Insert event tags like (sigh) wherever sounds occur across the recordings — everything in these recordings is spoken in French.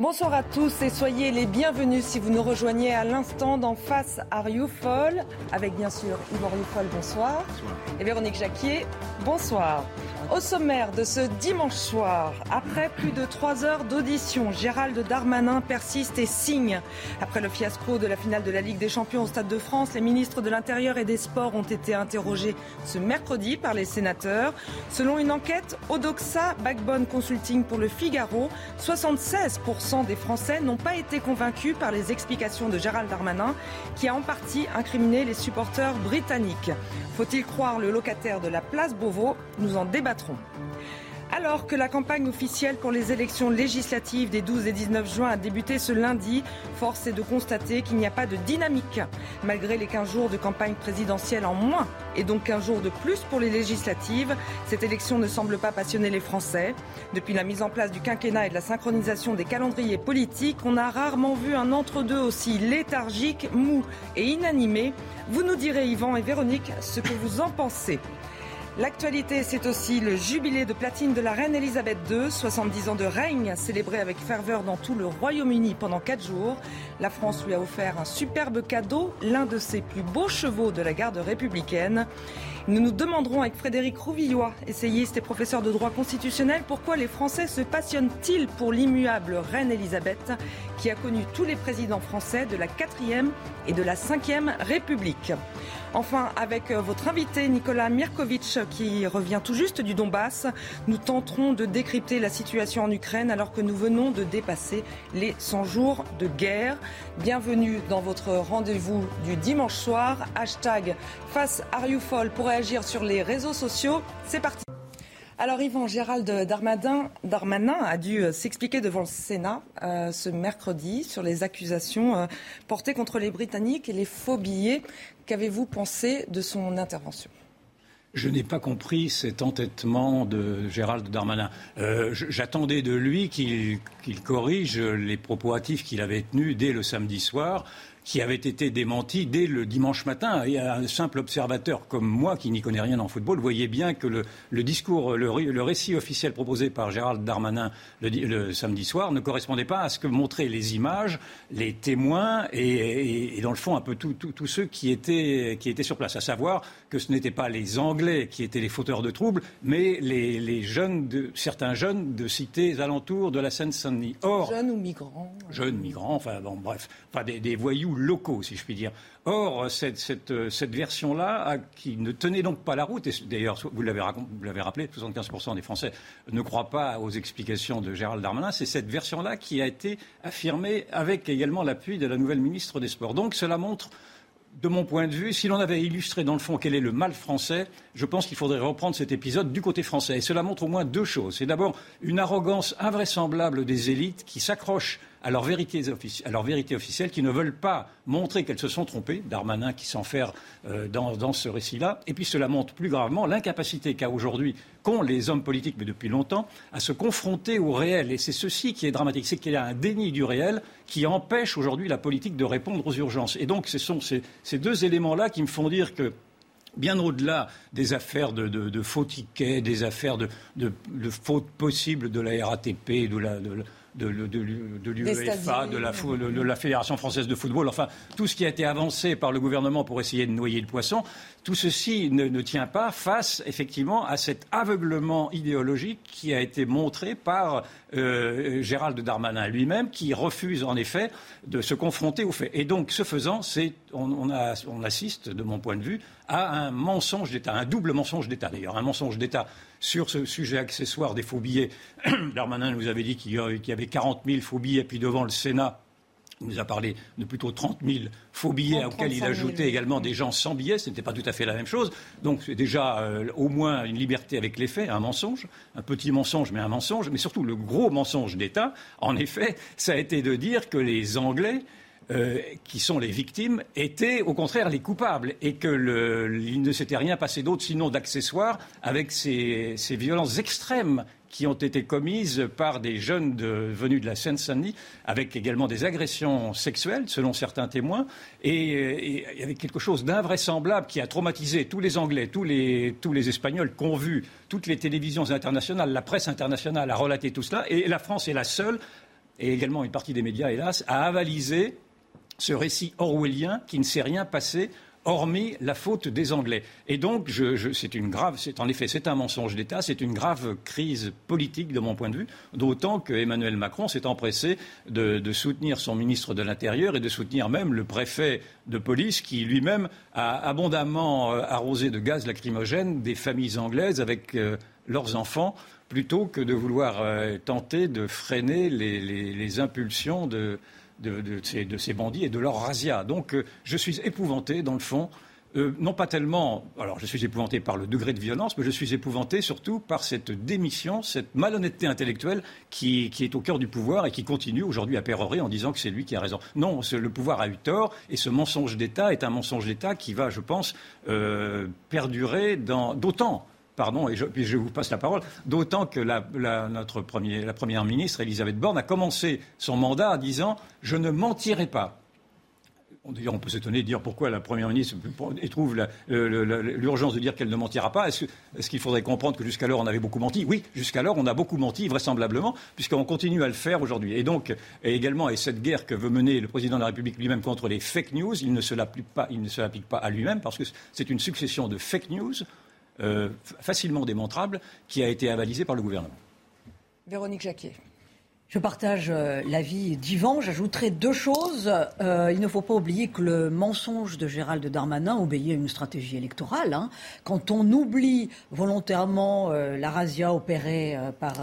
Bonsoir à tous et soyez les bienvenus si vous nous rejoignez à l'instant dans Face à Rioufol, avec bien sûr Yvan Rioufol, bonsoir. bonsoir. Et Véronique Jacquier, bonsoir. Au sommaire de ce dimanche soir, après plus de trois heures d'audition, Gérald Darmanin persiste et signe. Après le fiasco de la finale de la Ligue des Champions au Stade de France, les ministres de l'Intérieur et des Sports ont été interrogés ce mercredi par les sénateurs. Selon une enquête Odoxa Backbone Consulting pour le Figaro, 76% des Français n'ont pas été convaincus par les explications de Gérald Darmanin, qui a en partie incriminé les supporters britanniques. Faut-il croire le locataire de la place Beauvau? Nous en débattons alors que la campagne officielle pour les élections législatives des 12 et 19 juin a débuté ce lundi, force est de constater qu'il n'y a pas de dynamique. Malgré les 15 jours de campagne présidentielle en moins et donc 15 jours de plus pour les législatives, cette élection ne semble pas passionner les Français. Depuis la mise en place du quinquennat et de la synchronisation des calendriers politiques, on a rarement vu un entre-deux aussi léthargique, mou et inanimé. Vous nous direz, Yvan et Véronique, ce que vous en pensez. L'actualité, c'est aussi le jubilé de platine de la reine Elisabeth II, 70 ans de règne célébré avec ferveur dans tout le Royaume-Uni pendant 4 jours. La France lui a offert un superbe cadeau, l'un de ses plus beaux chevaux de la garde républicaine. Nous nous demanderons avec Frédéric Rouvillois, essayiste et professeur de droit constitutionnel, pourquoi les Français se passionnent-ils pour l'immuable reine Elisabeth, qui a connu tous les présidents français de la 4e et de la 5e République? Enfin, avec euh, votre invité Nicolas Mirkovic, qui revient tout juste du Donbass, nous tenterons de décrypter la situation en Ukraine alors que nous venons de dépasser les 100 jours de guerre. Bienvenue dans votre rendez-vous du dimanche soir. Hashtag face pour réagir sur les réseaux sociaux. C'est parti. Alors Yvan, Gérald Darmanin, a dû euh, s'expliquer devant le Sénat euh, ce mercredi sur les accusations portées contre les Britanniques et les faux billets Qu'avez-vous pensé de son intervention? Je n'ai pas compris cet entêtement de Gérald Darmanin. Euh, j'attendais de lui qu'il corrige les propos hâtifs qu'il avait tenus dès le samedi soir qui avait été démenti dès le dimanche matin. Et un simple observateur comme moi, qui n'y connaît rien en football, voyait bien que le, discours, le, récit officiel proposé par Gérald Darmanin le, samedi soir ne correspondait pas à ce que montraient les images, les témoins et, dans le fond un peu tous ceux qui étaient, qui étaient sur place. À savoir que ce n'étaient pas les Anglais qui étaient les fauteurs de troubles, mais les, jeunes, de, certains jeunes de cités alentours de la Seine-Saint-Denis. jeunes ou migrants Jeunes, migrants, enfin bon, bref, enfin des voyous locaux, si je puis dire. Or, cette, cette, version-là, qui ne tenait donc pas la route, et d'ailleurs, vous l'avez rappelé, 75% des Français ne croient pas aux explications de Gérald Darmanin, c'est cette version-là qui a été affirmée avec également l'appui de la nouvelle ministre des Sports. Donc, cela montre de mon point de vue, si l'on avait illustré dans le fond quel est le mal français, je pense qu'il faudrait reprendre cet épisode du côté français. Cela montre au moins deux choses. C'est d'abord une arrogance invraisemblable des élites qui s'accrochent à leur, vérité, à vérité officielle, qui ne veulent pas montrer qu'elles se sont trompées, Darmanin qui s'enferme euh, dans, dans, ce récit-là, et puis cela montre plus gravement l'incapacité qu'a aujourd'hui, qu'ont les hommes politiques, mais depuis longtemps, à se confronter au réel. Et c'est ceci qui est dramatique, c'est qu'il y a un déni du réel qui empêche aujourd'hui la politique de répondre aux urgences. Et donc ce sont ces, ces deux éléments-là qui me font dire que bien au-delà des affaires de, faux tickets, des affaires de, de, fautes possibles de la RATP, de la, de, l'UEFA, de la, de la Fédération française de football, enfin tout ce qui a été avancé par le gouvernement pour essayer de noyer le poisson, tout ceci ne, tient pas face effectivement à cet aveuglement idéologique qui a été montré par euh, Gérald Darmanin lui-même, qui refuse en effet de se confronter aux faits. Et donc, ce faisant, on, on assiste, de mon point de vue, à un mensonge d'État, un double mensonge d'État d'ailleurs, un mensonge d'État sur ce sujet accessoire des faux billets. (coughs) Darmanin nous avait dit qu'il y avait 40 000 faux billets, puis devant le Sénat, Il nous a parlé de plutôt 30 000 faux billets auxquels il ajoutait également des gens sans billets. Ce n'était pas tout à fait la même chose. Donc c'est déjà euh, au moins une liberté avec les faits, un mensonge, un petit mensonge mais un mensonge. Mais surtout le gros mensonge d'État, en effet, ça a été de dire que les Anglais euh, qui sont les victimes étaient au contraire les coupables et qu'il ne s'était rien passé d'autre sinon d'accessoires avec ces violences extrêmes qui ont été commises par des jeunes venus de la Seine-Saint-Denis, avec également des agressions sexuelles, selon certains témoins, et, avait quelque chose d'invraisemblable qui a traumatisé tous les Anglais, tous les, tous les Espagnols vu toutes les télévisions internationales, la presse internationale a relaté tout cela, et la France est la seule, et également une partie des médias, hélas, à avaliser ce récit orwellien qui ne s'est rien passé hormis la faute des Anglais. Et donc, c'est une grave, c'est en effet, c'est un mensonge d'État, c'est une grave crise politique de mon point de vue, d'autant que Emmanuel Macron s'est empressé de, soutenir son ministre de l'Intérieur et de soutenir même le préfet de police qui lui-même a abondamment euh, arrosé de gaz lacrymogène des familles anglaises avec euh, leurs enfants plutôt que de vouloir euh, tenter de freiner les impulsions de, de, ces, bandits et de leur razzia. Donc euh, je suis épouvanté, dans le fond, euh, non pas tellement, alors je suis épouvanté par le degré de violence, mais je suis épouvanté surtout par cette démission, cette malhonnêteté intellectuelle qui, est au cœur du pouvoir et qui continue aujourd'hui à pérorer en disant que c'est lui qui a raison. Non, le pouvoir a eu tort et ce mensonge d'État est un mensonge d'État qui va, je pense, euh, perdurer d'autant pardon, et je, puis je vous passe la parole, d'autant que la, notre la première ministre, Elisabeth Borne, a commencé son mandat en disant Je ne mentirai pas. D'ailleurs, on peut s'étonner de dire pourquoi la Première ministre trouve l'urgence de dire qu'elle ne mentira pas. Est-ce qu'il faudrait comprendre que jusqu'alors on avait beaucoup menti? Oui, jusqu'alors on a beaucoup menti, vraisemblablement, puisqu'on continue à le faire aujourd'hui. Et donc, également, et cette guerre que veut mener le président de la République lui-même contre les fake news, il ne se l'applique pas, à lui-même, parce que c'est une succession de fake news facilement démontrable qui a été avalisé par le gouvernement. Véronique Jacquier. Je partage euh, l'avis d'Yvan. J'ajouterai deux choses. Euh, il ne faut pas oublier que le mensonge de Gérald Darmanin obéit à une stratégie électorale. Hein. Quand on oublie volontairement euh, la razzia opérée par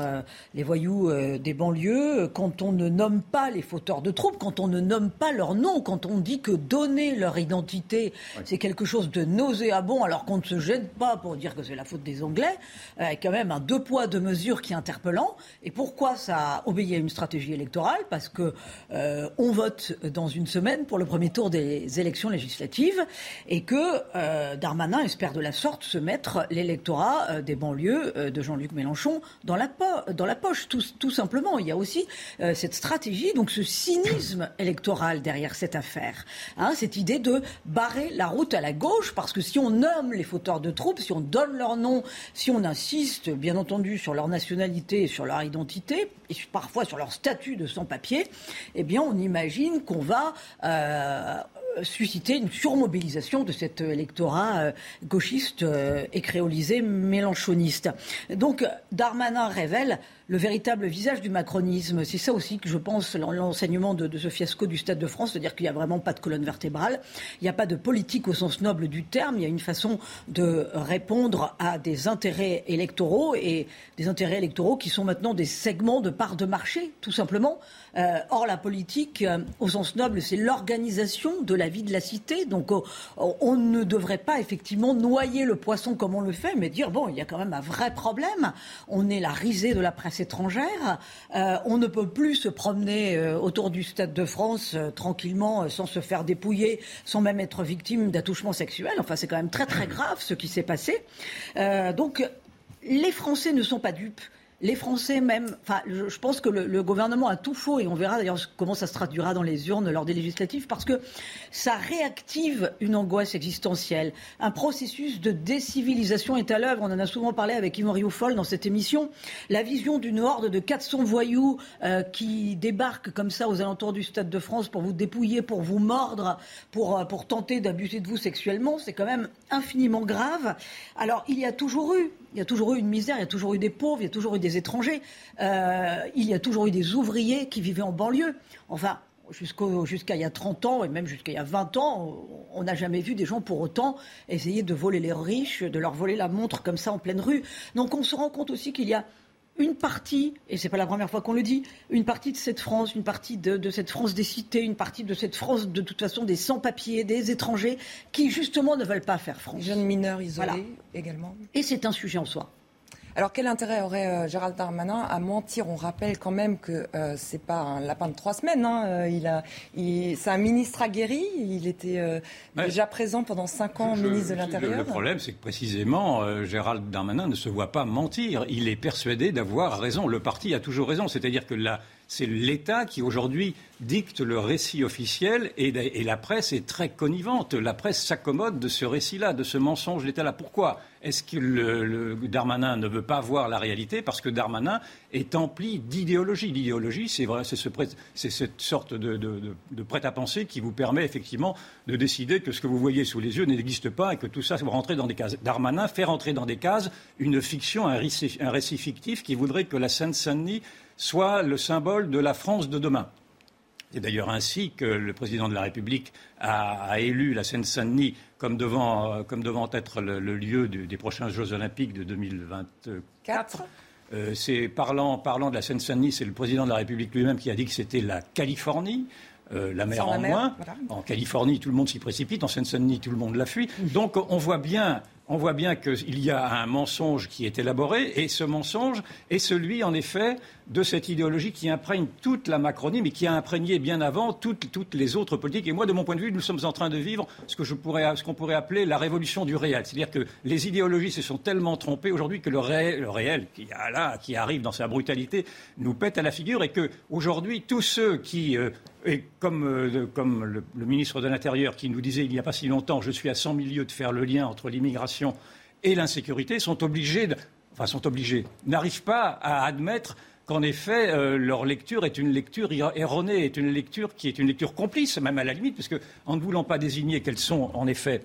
les voyous des banlieues, quand on ne nomme pas les fauteurs de troubles, quand on ne nomme pas leur nom, quand on dit que donner leur identité, c'est quelque chose de nauséabond, alors qu'on ne se gêne pas pour dire que c'est la faute des Anglais, quand même un deux poids, deux mesures qui est interpellant. Et pourquoi ça obéit une stratégie électorale parce que euh, on vote dans une semaine pour le premier tour des élections législatives et que euh, Darmanin espère de la sorte se mettre l'électorat euh, des banlieues de Jean-Luc Mélenchon dans la, la poche, tout, simplement. Il y a aussi cette stratégie, donc ce cynisme (coughs) électoral derrière cette affaire, hein, cette idée de barrer la route à la gauche parce que si on nomme les fauteurs de troupes, si on donne leur nom, si on insiste bien entendu sur leur nationalité et sur leur identité, et parfois sur leur statut de sans-papier, eh bien, on imagine qu'on va euh, susciter une surmobilisation de cet électorat euh, gauchiste euh, et créolisé mélanchoniste. Donc, Darmanin révèle le véritable visage du macronisme. C'est ça aussi que je pense l'enseignement de, ce fiasco du Stade de France, c'est-à-dire qu'il n'y a vraiment pas de colonne vertébrale, il n'y a pas de politique au sens noble du terme, il y a une façon de répondre à des intérêts électoraux et des intérêts électoraux qui sont maintenant des segments de part de marché, tout simplement. Euh, or, la politique, euh, au sens noble, c'est l'organisation de la vie de la cité. Donc, euh, on ne devrait pas effectivement noyer le poisson comme on le fait, mais dire bon, il y a quand même un vrai problème. On est la risée de la presse étrangère. on ne peut plus se promener autour du Stade de France tranquillement, sans se faire dépouiller, sans même être victime d'attouchements sexuels. Enfin, c'est quand même très très grave ce qui s'est passé. donc, les Français ne sont pas dupes les Français même, enfin, je, pense que le, gouvernement a tout faux et on verra d'ailleurs comment ça se traduira dans les urnes lors des législatives parce que ça réactive une angoisse existentielle. Un processus de décivilisation est à l'œuvre. On en a souvent parlé avec Yvon Rioufol dans cette émission. La vision d'une horde de 400 voyous euh, qui débarquent comme ça aux alentours du Stade de France pour vous dépouiller, pour vous mordre, pour, euh, pour tenter d'abuser de vous sexuellement, c'est quand même infiniment grave. Alors, il y a toujours eu il y a toujours eu une misère, il y a toujours eu des pauvres, il y a toujours eu des étrangers, euh, il y a toujours eu des ouvriers qui vivaient en banlieue. Enfin, jusqu'à il y a 30 ans et même jusqu'à il y a 20 ans, on n'a jamais vu des gens pour autant essayer de voler les riches, de leur voler la montre comme ça en pleine rue. Donc on se rend compte aussi qu'il y a une partie, et c'est pas la première fois qu'on le dit, une partie de cette France, une partie de, cette France des cités, une partie de cette France de toute façon des sans-papiers, des étrangers, qui justement ne veulent pas faire France. Jeunes mineurs isolés également. Et c'est un sujet en soi. Alors quel intérêt aurait euh, Gérald Darmanin à mentir? On rappelle quand même que euh, c'est pas un lapin de trois semaines. Hein. Euh, il a, c'est un ministre aguerri. Il était déjà présent pendant cinq ans ministre de l'Intérieur. Le, problème, c'est que précisément Gérald Darmanin ne se voit pas mentir. Il est persuadé d'avoir raison. Le parti a toujours raison. C'est-à-dire que la, c'est l'État qui aujourd'hui dicte le récit officiel et, la presse est très connivente. La presse s'accommode de ce récit-là, de ce mensonge d'État-là. Pourquoi est-ce que Darmanin ne veut pas voir la réalité? Parce que Darmanin est empli d'idéologie. L'idéologie, c'est vrai, c'est, cette sorte de, prêt-à-penser qui vous permet effectivement de décider que ce que vous voyez sous les yeux n'existe pas et que tout ça va rentrer dans des cases. Darmanin fait rentrer dans des cases une fiction, un récit, un récit fictif qui voudrait que la Seine-Saint-Denis soit le symbole de la France de demain. C'est d'ailleurs ainsi que le président de la République a, élu la Seine-Saint-Denis comme devant, être le, lieu des prochains Jeux Olympiques de 2024. Euh, c'est parlant, parlant de la Seine-Saint-Denis, c'est le président de la République lui-même qui a dit que c'était la Californie. Euh, la mer en moins. En Californie, tout le monde s'y précipite. En Seine-Saint-Denis, tout le monde la fuit. Donc, on voit bien on voit bien qu'il y a un mensonge qui est élaboré, et ce mensonge est celui, en effet, de cette idéologie qui imprègne toute la Macronie, mais qui a imprégné bien avant toutes, les autres politiques. Et moi, de mon point de vue, nous sommes en train de vivre ce qu'on pourrait appeler la révolution du réel. C'est-à-dire que les idéologies se sont tellement trompées aujourd'hui que le réel, qui arrive dans sa brutalité, nous pète à la figure, et que aujourd'hui, tous ceux qui euh, et comme, euh, le, ministre de l'Intérieur qui nous disait il n'y a pas si longtemps, je suis à 100 milieux de faire le lien entre l'immigration et l'insécurité, sont obligés, enfin sont obligés, n'arrivent pas à admettre qu'en effet, euh, leur lecture est une lecture erronée, est une lecture qui est une lecture complice, même à la limite, parce qu'en ne voulant pas désigner quels sont en effet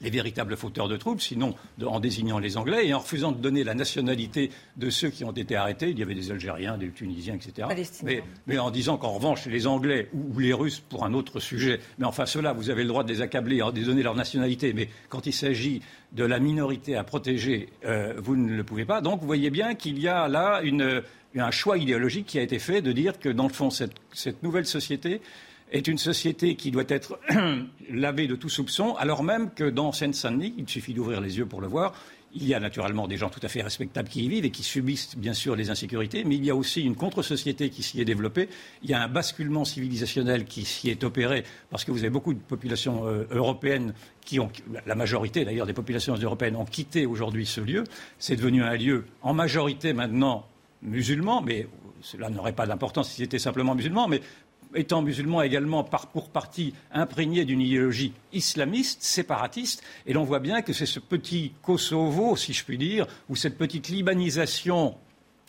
les véritables fauteurs de troubles, sinon en désignant les Anglais et en refusant de donner la nationalité de ceux qui ont été arrêtés. Il y avait des Algériens, des Tunisiens, etc. Mais, en disant qu'en revanche, les Anglais ou, les Russes, pour un autre sujet, mais enfin ceux-là, vous avez le droit de les accabler, de donner leur nationalité. Mais quand il s'agit de la minorité à protéger, euh, vous ne le pouvez pas. Donc vous voyez bien qu'il y a là un choix idéologique qui a été fait de dire que, dans le fond, cette nouvelle société est une société qui doit être (clears throat) lavée de tout soupçon, alors même que dans Seine-Saint-Denis, il suffit d'ouvrir les yeux pour le voir, il y a naturellement des gens tout à fait respectables qui y vivent et qui subissent bien sûr les insécurités, mais il y a aussi une contre-société qui s'y est développée. Il y a un basculement civilisationnel qui s'y est opéré parce que vous avez beaucoup de populations euh, européennes qui ont, la majorité d'ailleurs des populations européennes ont quitté aujourd'hui ce lieu. C'est devenu un lieu en majorité maintenant musulman, mais cela n'aurait pas d'importance si c'était simplement musulman, mais étant musulman également pour partie imprégné d'une idéologie islamiste, séparatiste, et l'on voit bien que c'est ce petit Kosovo, si je puis dire, ou cette petite libanisation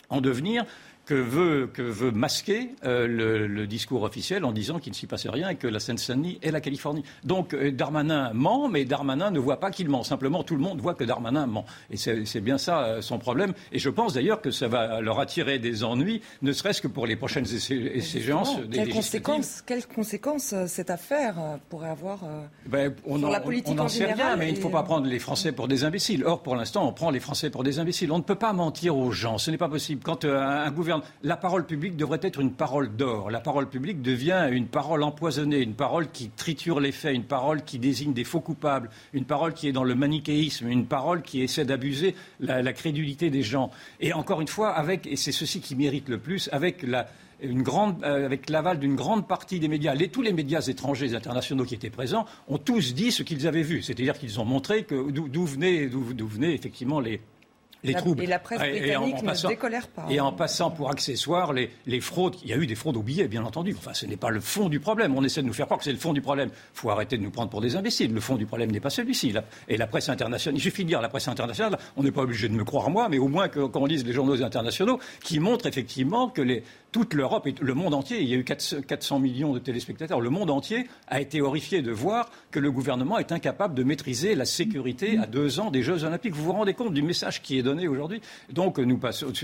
en devenir que veut, que veut masquer euh, le, discours officiel en disant qu'il ne s'y passe rien et que la Seine-Saint-Denis est la Californie. Donc euh, Darmanin ment, mais Darmanin ne voit pas qu'il ment. Simplement, tout le monde voit que Darmanin ment. Et c'est bien ça euh, son problème. Et je pense d'ailleurs que ça va leur attirer des ennuis, ne serait-ce que pour les prochaines échéances. Des quelles, conséquences, quelles conséquences cette affaire pourrait avoir ben, on sur la politique on n'en sait rien, mais il ne faut pas prendre les Français pour des imbéciles. Or, pour l'instant, on prend les Français pour des imbéciles. On ne peut pas mentir aux gens. Ce n'est pas possible. Quand un gouvernement la parole publique devrait être une parole d'or. La parole publique devient une parole empoisonnée, une parole qui triture les faits, une parole qui désigne des faux coupables, une parole qui est dans le manichéisme, une parole qui essaie d'abuser la, crédulité des gens. Et encore une fois, avec, et c'est ceci qui mérite le plus, avec la, euh, avec l'aval d'une grande partie des médias, tous les médias étrangers et internationaux qui étaient présents ont tous dit ce qu'ils avaient vu. C'est-à-dire qu'ils ont montré d'où venaient effectivement les, les troubles. Et la presse britannique en, ne décolère pas. Et en passant pour accessoires les, les, fraudes. Il y a eu des fraudes aux billets, bien entendu. Enfin, ce n'est pas le fond du problème. On essaie de nous faire croire que c'est le fond du problème. Il faut arrêter de nous prendre pour des imbéciles. Le fond du problème n'est pas celui-ci. Et la presse internationale, il suffit de dire la presse internationale, on n'est pas obligé de me croire moi, mais au moins que, quand on lise les journaux internationaux, qui montrent effectivement que les, toute l'Europe et le monde entier, il y a eu 400 millions de téléspectateurs, le monde entier a été horrifié de voir que le gouvernement est incapable de maîtriser la sécurité à deux ans des Jeux Olympiques. Vous vous rendez compte du message qui est donné aujourd'hui? Donc nous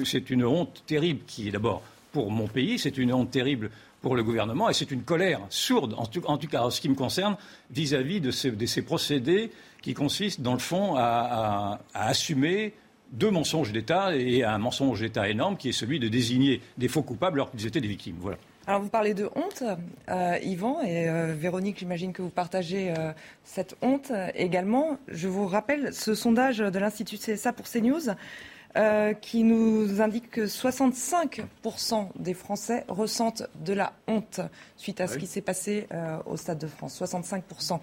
c'est une honte terrible qui est d'abord pour mon pays, c'est une honte terrible pour le gouvernement et c'est une colère sourde, en tout, cas en ce qui me concerne, vis-à-vis de, ces, procédés qui consistent dans le fond à assumer deux mensonges d'État et un mensonge d'État énorme qui est celui de désigner des faux coupables alors qu'ils étaient des victimes. Voilà. Alors vous parlez de honte, euh, Yvan et euh, Véronique, j'imagine que vous partagez euh, cette honte également. Je vous rappelle ce sondage de l'Institut CSA pour CNews qui nous indique que 65% des Français ressentent de la honte suite à ce qui s'est passé au Stade de France. 65%.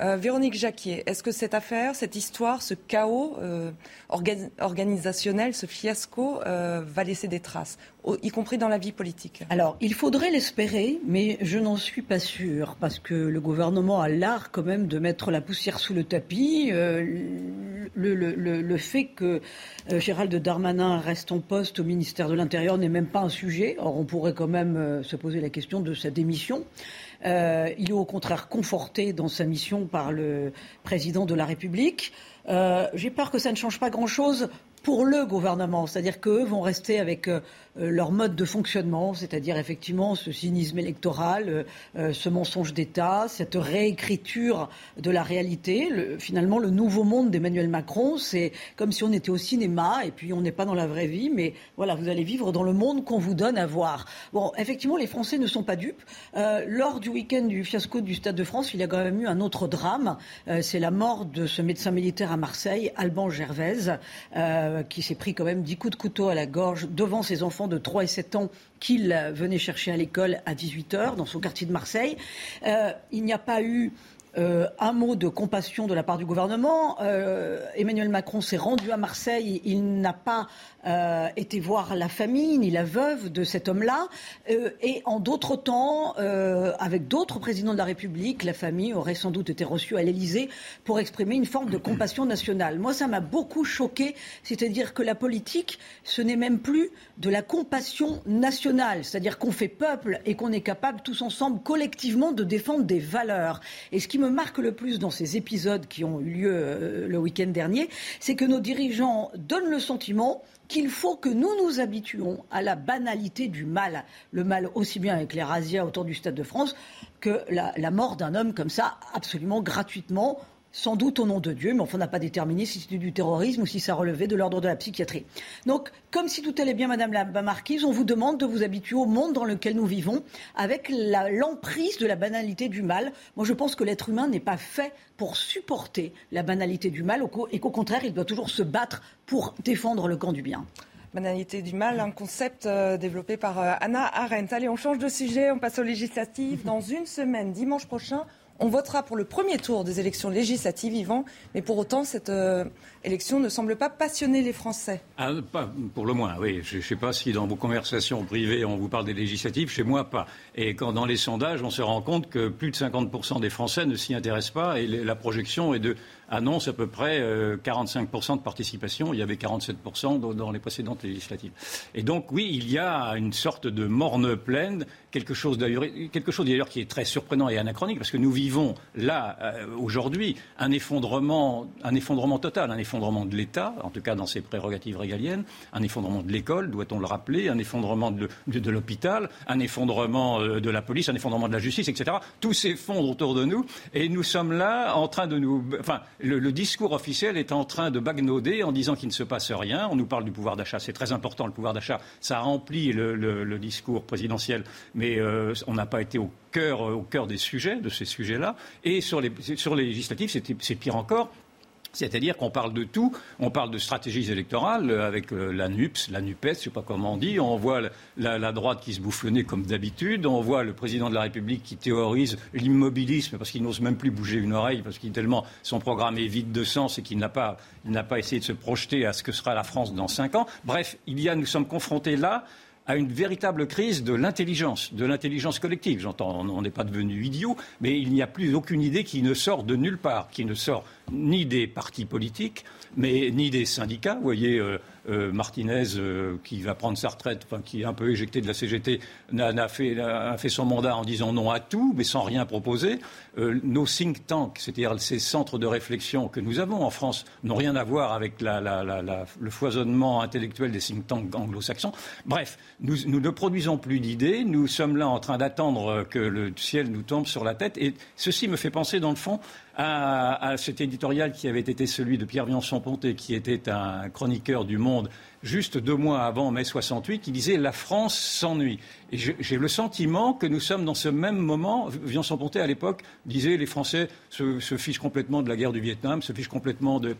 Euh, Véronique Jacquier, est-ce que cette affaire, cette histoire, ce chaos euh, organisationnel, ce fiasco euh, va laisser des traces, y compris dans la vie politique? Alors, il faudrait l'espérer, mais je n'en suis pas sûre, parce que le gouvernement a l'art quand même de mettre la poussière sous le tapis. Le, fait que Gérald Darmanin reste en poste au ministère de l'Intérieur n'est même pas un sujet. Or, on pourrait quand même se poser la question de sa démission. Il est au contraire conforté dans sa mission par le président de la République. Euh, j'ai peur que ça ne change pas grand-chose pour le gouvernement, c'est-à-dire qu'eux vont rester avec euh, euh, leur mode de fonctionnement, c'est-à-dire effectivement ce cynisme électoral, euh, ce mensonge d'État, cette réécriture de la réalité. finalement, le nouveau monde d'Emmanuel Macron, c'est comme si on était au cinéma et puis on n'est pas dans la vraie vie, mais voilà, vous allez vivre dans le monde qu'on vous donne à voir. Bon, effectivement, les Français ne sont pas dupes. lors du week-end du fiasco du Stade de France, il y a quand même eu un autre drame. c'est la mort de ce médecin militaire à Marseille, Alban Gervaise, qui s'est pris quand même dix coups de couteau à la gorge devant ses enfants de 3 et 7 ans qu'il venait chercher à l'école à 18 heures dans son quartier de Marseille. Euh, il n'y a pas eu euh, un mot de compassion de la part du gouvernement. Euh, Emmanuel Macron s'est rendu à Marseille. Il n'a pas euh, été voir la famille ni la veuve de cet homme-là. Euh, et en d'autres temps, euh, avec d'autres présidents de la République, la famille aurait sans doute été reçue à l'Élysée pour exprimer une forme de (clears throat) compassion nationale. Moi, ça m'a beaucoup choqué, c'est-à-dire que la politique, ce n'est même plus de la compassion nationale, c'est-à-dire qu'on fait peuple et qu'on est capable tous ensemble collectivement de défendre des valeurs. Et ce qui me marque le plus dans ces épisodes qui ont eu lieu le week-end dernier, c'est que nos dirigeants donnent le sentiment qu'il faut que nous nous habituons à la banalité du mal. Le mal aussi bien avec les razzias autour du Stade de France que la, la mort d'un homme comme ça, absolument gratuitement, sans doute au nom de Dieu, mais enfin, on n'a pas déterminé si c'était du terrorisme ou si ça relevait de l'ordre de la psychiatrie. Donc, comme si tout allait bien, Madame la Marquise, on vous demande de vous habituer au monde dans lequel nous vivons, avec l'emprise de la banalité du mal. Moi, je pense que l'être humain n'est pas fait pour supporter la banalité du mal, et qu'au contraire, il doit toujours se battre pour défendre le camp du bien. Banalité du mal, un concept euh, développé par euh, Anna Arendt. Allez, on change de sujet, on passe aux législatives. Dans une semaine, dimanche prochain, on votera pour le premier tour des élections législatives, Yvan, mais pour autant, cette euh, élection ne semble pas passionner les Français. Ah, pas pour le moins, oui. Je ne sais pas si dans vos conversations privées, on vous parle des législatives, chez moi, pas. Et quand dans les sondages, on se rend compte que plus de 50% des Français ne s'y intéressent pas et la projection est de annonce à peu près 45% euh, de participation. Il y avait 47% dans les précédentes législatives. Et donc, oui, il y a une sorte de morne pleine, quelque chose d'ailleurs, qui est très surprenant et anachronique, parce que nous vivons là, euh, aujourd'hui, un effondrement, un effondrement total, un effondrement de l'État, en tout cas dans ses prérogatives régaliennes, un effondrement de l'école, doit-on le rappeler, un effondrement de, l'hôpital, un effondrement euh, de la police, un effondrement de la justice, etc. Tout s'effondre autour de nous, et nous sommes là en train de nous, enfin, le, discours officiel est en train de bagnauder en disant qu'il ne se passe rien. On nous parle du pouvoir d'achat, c'est très important le pouvoir d'achat. Ça remplit le, discours présidentiel, mais euh, on n'a pas été au cœur, au cœur des sujets, de ces sujets-là. Et sur les, sur les législatives, c'est pire encore. C'est-à-dire qu'on parle de tout, on parle de stratégies électorales euh, avec euh, la NUPS, la NUPES, je ne sais pas comment on dit, on voit la, droite qui se bouffe le nez comme d'habitude, on voit le président de la République qui théorise l'immobilisme parce qu'il n'ose même plus bouger une oreille, parce qu'il tellement son programme est vide de sens et qu'il n'a pas, pas essayé de se projeter à ce que sera la France dans cinq ans. Bref, il y a, nous sommes confrontés là à une véritable crise de l'intelligence, de l'intelligence collective. J'entends, on n'est pas devenu idiot, mais il n'y a plus aucune idée qui ne sort de nulle part, qui ne sort ni des partis politiques, mais ni des syndicats. Vous voyez, euh, euh, Martinez, euh, qui va prendre sa retraite, qui est un peu éjecté de la CGT, a, fait, a, fait, son mandat en disant non à tout, mais sans rien proposer. nos think tanks, c'est-à-dire ces centres de réflexion que nous avons en France, n'ont rien à voir avec le foisonnement intellectuel des think tanks anglo-saxons. Bref, nous, ne produisons plus d'idées. Nous sommes là en train d'attendre que le ciel nous tombe sur la tête. Et ceci me fait penser, dans le fond, à, cet éditorial qui avait été celui de Pierre Viançon-Ponté, qui était un chroniqueur du Monde juste deux mois avant mai 68, qui disait La France s'ennuie. Et j'ai le sentiment que nous sommes dans ce même moment. Viançon-Ponté, à l'époque, disait Les Français se, se fichent complètement de la guerre du Vietnam, se fichent complètement de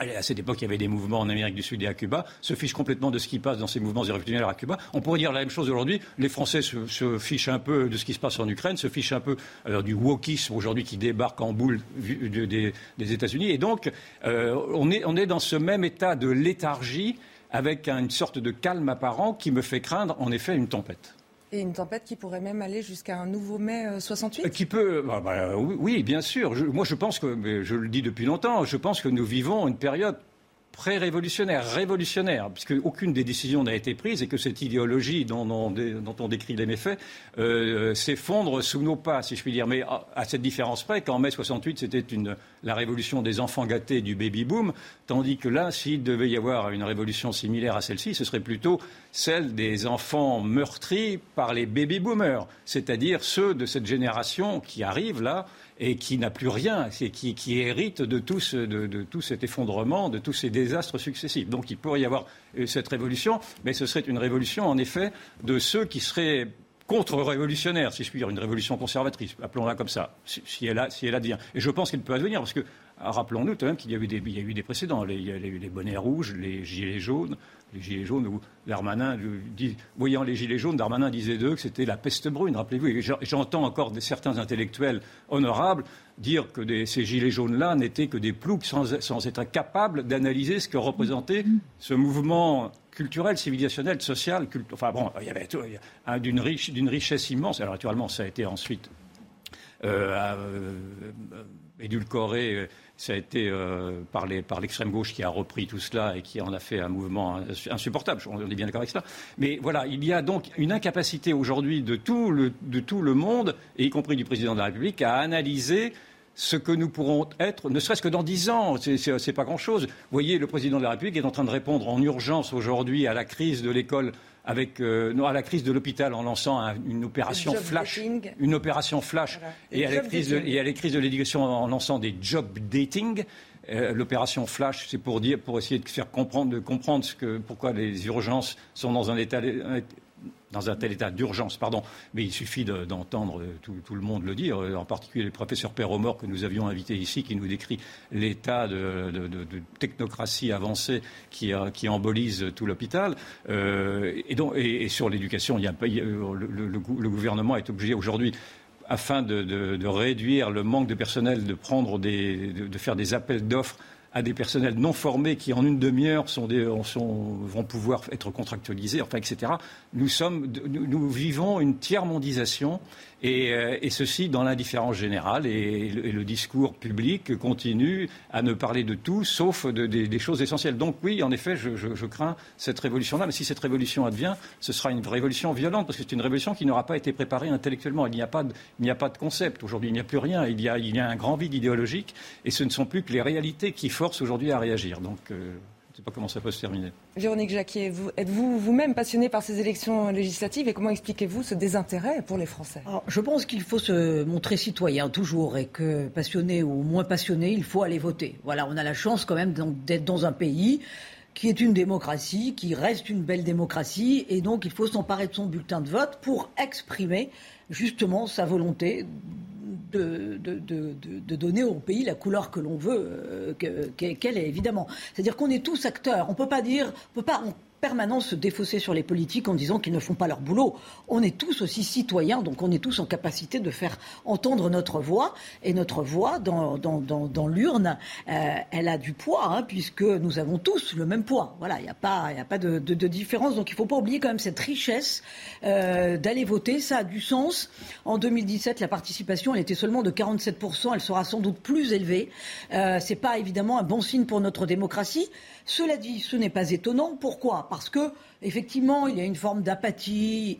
à cette époque, il y avait des mouvements en Amérique du Sud et à Cuba, se fichent complètement de ce qui passe dans ces mouvements révolutionnaires à Cuba. On pourrait dire la même chose aujourd'hui. Les Français se, fichent un peu de ce qui se passe en Ukraine, se fichent un peu du wokisme aujourd'hui qui débarque en boule des, États-Unis. Et donc, euh, on, est, on est dans ce même état de léthargie avec une sorte de calme apparent qui me fait craindre, en effet, une tempête. Et une tempête qui pourrait même aller jusqu'à un nouveau mai 68 euh, Qui peut. Bah, bah, oui, bien sûr. moi, je pense que, je le dis depuis longtemps, je pense que nous vivons une période pré-révolutionnaire, révolutionnaire, puisque aucune des décisions n'a été prise et que cette idéologie dont, on décrit les méfaits euh, s'effondre sous nos pas, si je puis dire. Mais à, cette différence près qu'en mai 68, c'était la révolution des enfants gâtés du baby-boom, tandis que là, s'il devait y avoir une révolution similaire à celle-ci, ce serait plutôt celle des enfants meurtris par les baby-boomers, c'est-à-dire ceux de cette génération qui arrive là et qui n'a plus rien, qui, qui hérite de tout, cet effondrement, de tous ces désastres successifs. Donc il pourrait y avoir euh, cette révolution, mais ce serait une révolution, en effet, de ceux qui seraient contre-révolutionnaires, si je puis dire, une révolution conservatrice, appelons-la comme ça, si, elle, a, si advient. Et je pense qu'elle peut advenir, parce que rappelons-nous quand même qu'il y, y a eu des précédents. Il y a eu les bonnets rouges, les gilets jaunes, les Gilets jaunes, où Darmanin, voyant les Gilets jaunes, Darmanin disait d'eux que c'était la peste brune, rappelez-vous. J'entends encore certains intellectuels honorables dire que ces Gilets jaunes-là n'étaient que des ploucs sans, être capables d'analyser ce que représentait ce mouvement culturel, civilisationnel, social, enfin bon, il y avait d'une richesse immense. Alors naturellement, ça a été ensuite euh, euh, édulcoré ça a été euh, par l'extrême gauche qui a repris tout cela et qui en a fait un mouvement insupportable. On est bien d'accord avec cela. Mais voilà, il y a donc une incapacité aujourd'hui de, tout le, monde, y compris du président de la République, à analyser ce que nous pourrons être, ne serait-ce que dans dix ans. Ce n'est pas grand-chose. Vous voyez, le président de la République est en train de répondre en urgence aujourd'hui à la crise de l'école avec euh, non, à la crise de l'hôpital en lançant une opération flash, une opération flash, et, à la crise de, et, à la crise de, l'éducation en lançant des job dating. Euh, l'opération flash, c'est pour dire, pour essayer de faire comprendre, de comprendre ce que, pourquoi les urgences sont dans un état, dans un tel état d'urgence, pardon, mais il suffit d'entendre tout, le monde le dire, en particulier le professeur Perromort que nous avions invité ici, qui nous décrit l'état de, technocratie avancée qui, qui embolise tout l'hôpital. Euh, et, et, sur l'éducation, le, le, gouvernement est obligé aujourd'hui afin de, réduire le manque de personnel, de prendre des, de faire des appels d'offres à des personnels non formés qui, en une demi-heure, sont vont pouvoir être contractualisés, enfin, etc. Nous, sommes, nous, vivons une tiers-mondisation euh, et, ceci dans l'indifférence générale. Et, le, discours public continue à ne parler de tout, sauf de, des choses essentielles. Donc oui, en effet, je, crains cette révolution-là. Mais si cette révolution advient, ce sera une révolution violente, parce que c'est une révolution qui n'aura pas été préparée intellectuellement. Il n'y a pas de, a pas de concept. Aujourd'hui, il n'y a plus rien. Il y a, il y a un grand vide idéologique. Et ce ne sont plus que les réalités forcent aujourd'hui à réagir. Donc... Euh, sais pas comment ça peut se terminer. Véronique Jacquier, vous, êtes-vous vous-même passionné par ces élections législatives et comment expliquez-vous ce désintérêt pour les Français? Je pense qu'il faut se montrer citoyen toujours et que passionné ou moins passionné, il faut aller voter. Voilà, on a la chance quand même d'être dans un pays qui est une démocratie, qui reste une belle démocratie, et donc il faut s'emparer de son bulletin de vote pour exprimer justement sa volonté de, donner au pays la couleur que l'on veut, euh, qu'elle est évidemment. C'est-à-dire qu'on est tous acteurs. On peut pas dire, on peut pas, permanence se défausser sur les politiques en disant qu'ils ne font pas leur boulot. On est tous aussi citoyens, donc on est tous en capacité de faire entendre notre voix. Et notre voix dans, dans, dans, l'urne, euh, elle a du poids, hein, puisque nous avons tous le même poids. Voilà, il n'y a pas, y a pas de, de, différence. Donc il ne faut pas oublier quand même cette richesse euh, d'aller voter. Ça a du sens. En 2017, la participation, elle était seulement de 47%. Elle sera sans doute plus élevée. Euh, Ce n'est pas évidemment un bon signe pour notre démocratie. Cela dit, ce n'est pas étonnant. Pourquoi? Parce que, effectivement, il y a une forme d'apathie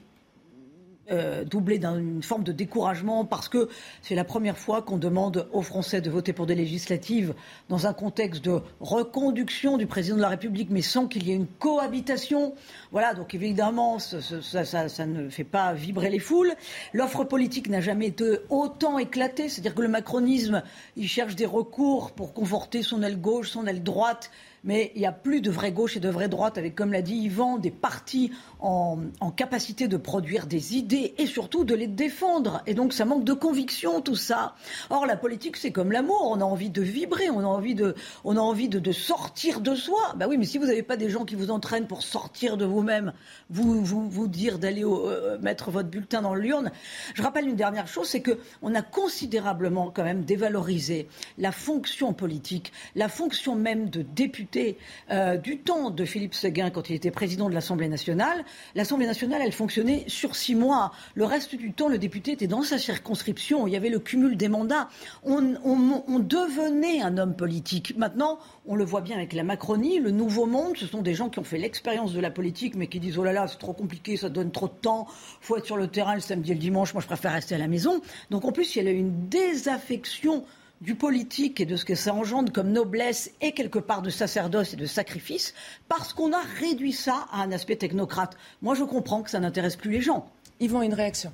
euh, doublé d'une forme de découragement parce que c'est la première fois qu'on demande aux Français de voter pour des législatives dans un contexte de reconduction du président de la République, mais sans qu'il y ait une cohabitation. Voilà, donc évidemment, ça, ne fait pas vibrer les foules. L'offre politique n'a jamais été autant éclatée, c'est-à-dire que le macronisme, cherche des recours pour conforter son aile gauche, son aile droite mais il n'y a plus de vraie gauche et de vraie droite, avec, comme l'a dit Yvan, des partis en, capacité de produire des idées et surtout de les défendre. Et donc ça manque de conviction, tout ça. Or, la politique, c'est comme l'amour, on a envie de vibrer, on a envie de, on a envie de, sortir de soi. Bah oui, mais si vous n'avez pas des gens qui vous entraînent pour sortir de vous-même, vous, vous, vous dire d'aller euh, mettre votre bulletin dans l'urne. Je rappelle une dernière chose, c'est qu'on a considérablement quand même dévalorisé la fonction politique, la fonction même de député euh, du temps de Philippe Séguin quand il était président de l'Assemblée nationale. L'Assemblée nationale, elle fonctionnait sur six mois. Le reste du temps, le député était dans sa circonscription. Il y avait le cumul des mandats. On, devenait un homme politique. Maintenant, on le voit bien avec la Macronie, le nouveau monde. Ce sont des gens qui ont fait l'expérience de la politique, mais qui disent oh là là, c'est trop compliqué, ça donne trop de temps. Faut être sur le terrain le samedi et le dimanche. Moi, je préfère rester à la maison. Donc, en plus, il y a une désaffection du politique et de ce que ça engendre comme noblesse et quelque part de sacerdoce et de sacrifice, parce qu'on a réduit ça à un aspect technocrate. Moi, je comprends que ça n'intéresse plus les gens. Vont une réaction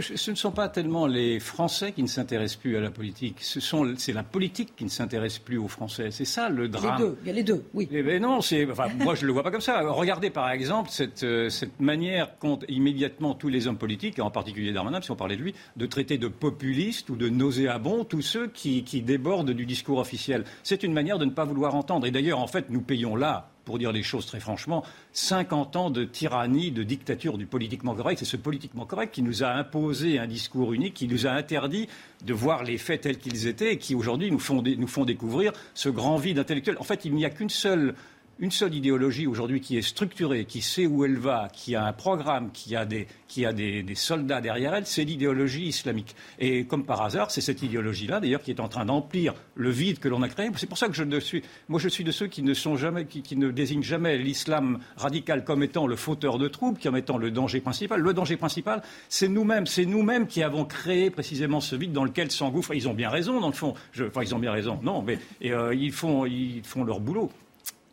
ce ne sont pas tellement les Français qui ne s'intéressent plus à la politique. Ce sont, c'est la politique qui ne s'intéresse plus aux Français. C'est ça le drame. Les deux. Il y a les deux. Oui. Mais, eh non, c'est. Enfin, moi, je le vois pas comme ça. Regardez par exemple cette, euh, cette manière qu'ont immédiatement tous les hommes politiques, et en particulier Darmanin, si on parlait de lui, de traiter de populistes ou de nauséabonds tous ceux qui, qui débordent du discours officiel. C'est une manière de ne pas vouloir entendre. Et d'ailleurs, en fait, nous payons là pour dire les choses très franchement, 50 ans de tyrannie, de dictature du politiquement correct. C'est ce politiquement correct qui nous a imposé un discours unique, qui nous a interdit de voir les faits tels qu'ils étaient et qui aujourd'hui nous font, nous font découvrir ce grand vide intellectuel. En fait, il n'y a qu'une seule une seule idéologie aujourd'hui qui est structurée, qui sait où elle va, qui a un programme, qui a des, soldats derrière elle, c'est l'idéologie islamique. Et comme par hasard, c'est cette idéologie-là, d'ailleurs, qui est en train d'emplir le vide que l'on a créé. C'est pour ça que je suis, de ceux qui ne sont jamais, qui, ne désignent jamais l'islam radical comme étant le fauteur de troubles, comme étant le danger principal. Le danger principal, c'est nous-mêmes, c'est nous-mêmes qui avons créé précisément ce vide dans lequel s'engouffrent. Ils ont bien raison, dans le fond. enfin, ils ont bien raison. Non, mais euh, ils font leur boulot.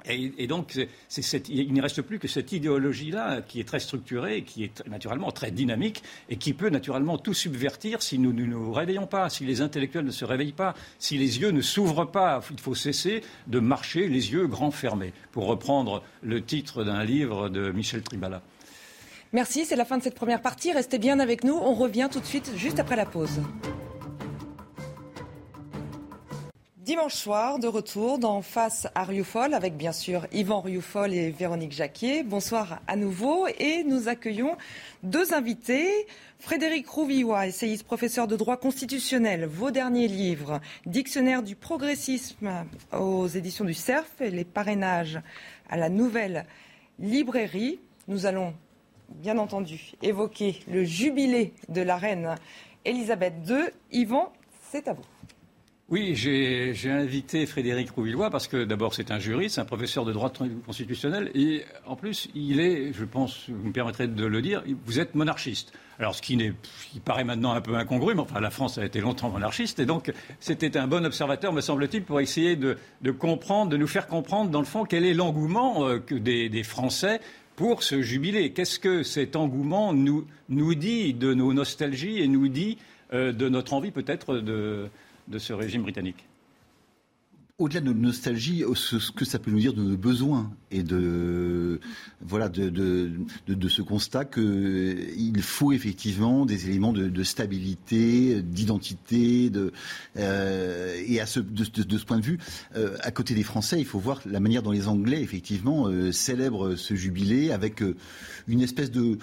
Et, donc, il ne reste plus que cette idéologie-là qui est très structurée, qui est naturellement très dynamique et qui peut naturellement tout subvertir si nous ne nous, réveillons pas, si les intellectuels ne se réveillent pas, si les yeux ne s'ouvrent pas. Il faut cesser de marcher les yeux grands fermés, pour reprendre le titre d'un livre de Michel Tribala. Merci, c'est la fin de cette première partie. Restez bien avec nous. On revient tout de suite, juste après la pause. Dimanche soir, de retour dans Face à Rioufol avec bien sûr Yvan Rioufol et Véronique Jacquier. Bonsoir à nouveau et nous accueillons deux invités. Frédéric Rouvillois, essayiste, professeur de droit constitutionnel, vos derniers livres, Dictionnaire du progressisme aux éditions du CERF et les parrainages à la nouvelle librairie. Nous allons bien entendu évoquer le jubilé de la reine Elisabeth II. Yvan, c'est à vous. Oui, j'ai invité Frédéric Rouvillois parce que d'abord c'est un juriste, un professeur de droit constitutionnel et en plus il est, je pense, vous me permettrez de le dire, vous êtes monarchiste. Alors ce qui, qui paraît maintenant un peu incongru, mais enfin la France a été longtemps monarchiste et donc c'était un bon observateur, me semble-t-il, pour essayer de, comprendre, de nous faire comprendre dans le fond quel est l'engouement euh, des, Français pour ce jubilé. Qu'est-ce que cet engouement nous, nous dit de nos nostalgies et nous dit euh, de notre envie peut-être de de ce régime britannique. Au-delà de notre nostalgie, ce que ça peut nous dire de nos besoins et de voilà de, ce constat qu'il faut effectivement des éléments de, stabilité, d'identité, de euh, et à ce, de, ce point de vue, euh, à côté des Français, il faut voir la manière dont les Anglais effectivement euh, célèbrent ce jubilé avec une espèce de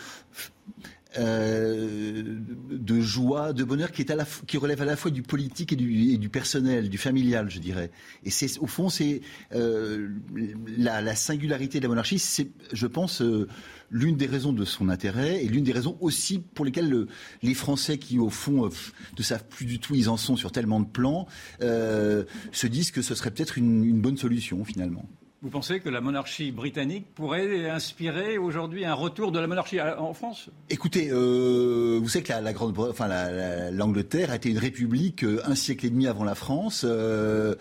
euh, de joie, de bonheur qui, est à la, qui relève à la fois du politique et du, et du personnel, du familial, je dirais. Et c'est au fond, c'est euh, la, la, singularité de la monarchie, c'est, je pense, euh, l'une des raisons de son intérêt et l'une des raisons aussi pour lesquelles le, les Français qui, au fond, ne savent plus du tout ils en sont sur tellement de plans, se disent que ce serait peut-être une, une bonne solution finalement. Vous pensez que la monarchie britannique pourrait inspirer aujourd'hui un retour de la monarchie en France? Écoutez, euh, vous savez que la, grande, enfin l'Angleterre a été une république euh, un siècle et demi avant la France. Euh,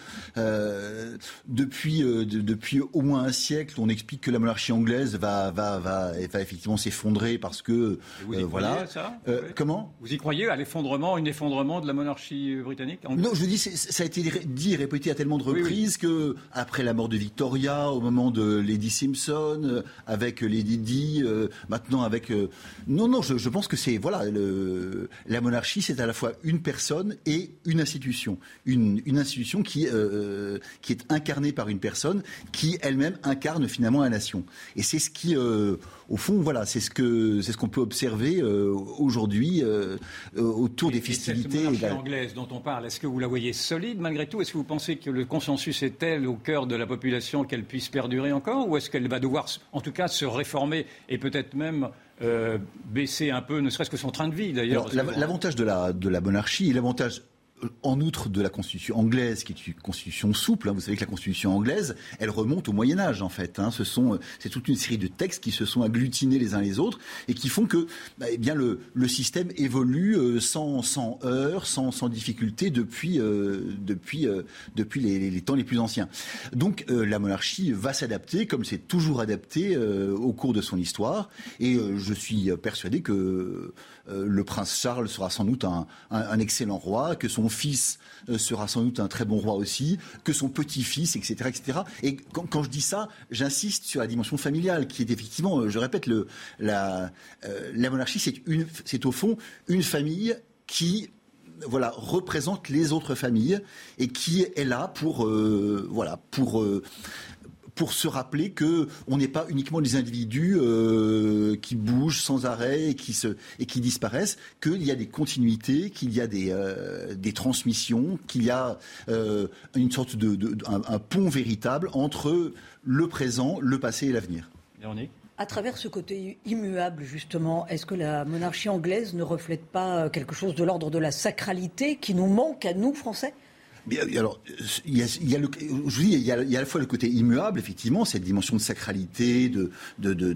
depuis, depuis au moins un siècle, on explique que la monarchie anglaise va, va, va, va effectivement s'effondrer parce que vous y voilà. À ça? Comment? Vous y croyez à l'effondrement, un effondrement de la monarchie britannique Non, je dis, ça a été dit et répété à tellement de reprises que après la mort de Victoria au moment de Lady Simpson, euh, avec Lady Di, euh, maintenant avec. Euh, non, non, je, pense que c'est voilà, la monarchie, c'est à la fois une personne et une institution, une, institution qui qui est incarnée par une personne qui elle-même incarne finalement la nation. Et c'est ce qui au fond, voilà, c'est ce que c'est ce qu'on peut observer aujourd'hui autour des festivités. Et cette anglaise dont on parle, est-ce que vous la voyez solide malgré tout? Est-ce que vous pensez que le consensus est tel au cœur de la population qu'elle puisse perdurer encore Ou est-ce qu'elle va devoir, en tout cas, se réformer et peut-être même euh, baisser un peu, ne serait-ce que son train de vie d'ailleurs? L'avantage de la, de la monarchie, l'avantage en outre de la constitution anglaise, qui est une constitution souple, hein, vous savez que la constitution anglaise, elle remonte au Moyen Âge en fait. Hein. ce sont, c'est toute une série de textes qui se sont agglutinés les uns les autres et qui font que, bah, eh bien, le, système évolue euh, sans, sans heurts, sans, sans difficulté depuis, euh, depuis, euh, depuis les, temps les plus anciens. Donc la monarchie va s'adapter comme c'est toujours adapté au cours de son histoire. Et je suis persuadé que le prince Charles sera sans doute un, excellent roi, que son fils euh, sera sans doute un très bon roi aussi, que son petit-fils, etc., etc. Et quand, je dis ça, j'insiste sur la dimension familiale, qui est effectivement, euh, je répète, euh, la monarchie, c'est au fond une famille qui voilà, représente les autres familles et qui est là pour, voilà, pour pour se rappeler que on n'est pas uniquement des individus euh, qui bougent sans arrêt et qui se et qui disparaissent, qu'il y a des continuités, qu'il y a des euh, des transmissions, qu'il y a euh, une sorte de, un, pont véritable entre le présent, le passé et l'avenir. À travers ce côté immuable, justement, est-ce que la monarchie anglaise ne reflète pas quelque chose de l'ordre de la sacralité qui nous manque à nous, Français? Alors, il y, a, je vous dis, il y, a, à la fois le côté immuable, effectivement, cette dimension de sacralité, de, de, de,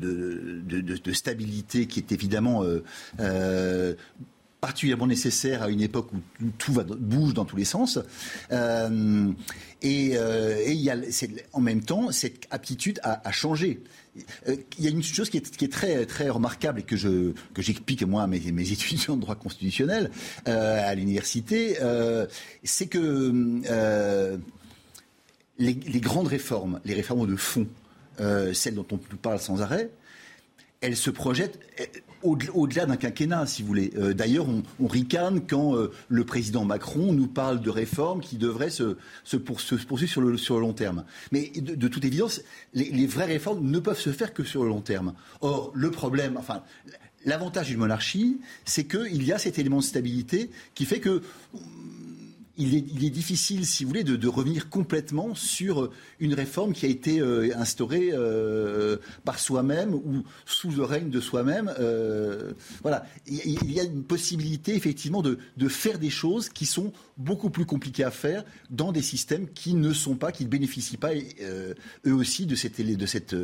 de, stabilité qui est évidemment euh, euh, particulièrement nécessaire à une époque où tout bouge dans tous les sens. Euh, et, euh, il y a en même temps cette aptitude à changer. Euh, il y a une chose qui est, très, très remarquable et que, je, que j'explique moi à mes, mes (laughs) étudiants de droit constitutionnel euh, à l'université, euh, c'est que les, les, grandes réformes, les réformes de fond, celles dont on parle sans arrêt, elles se projettent au-delà d'un quinquennat, si vous voulez. Euh, d'ailleurs, on, ricane quand euh, le président Macron nous parle de réformes qui devraient se, poursuivre sur le, long terme. Mais de, toute évidence, les, les, vraies réformes ne peuvent se faire que sur le long terme. Or, le problème, enfin, l'avantage d'une monarchie, c'est qu'il y a cet élément de stabilité qui fait que il est, difficile, si vous voulez, de, revenir complètement sur une réforme qui a été euh, instaurée euh, par soi-même ou sous le règne de soi-même. Euh, voilà, il, y a une possibilité effectivement de, faire des choses qui sont beaucoup plus compliquées à faire dans des systèmes qui ne sont pas, qui ne bénéficient pas eux aussi de cet, de cette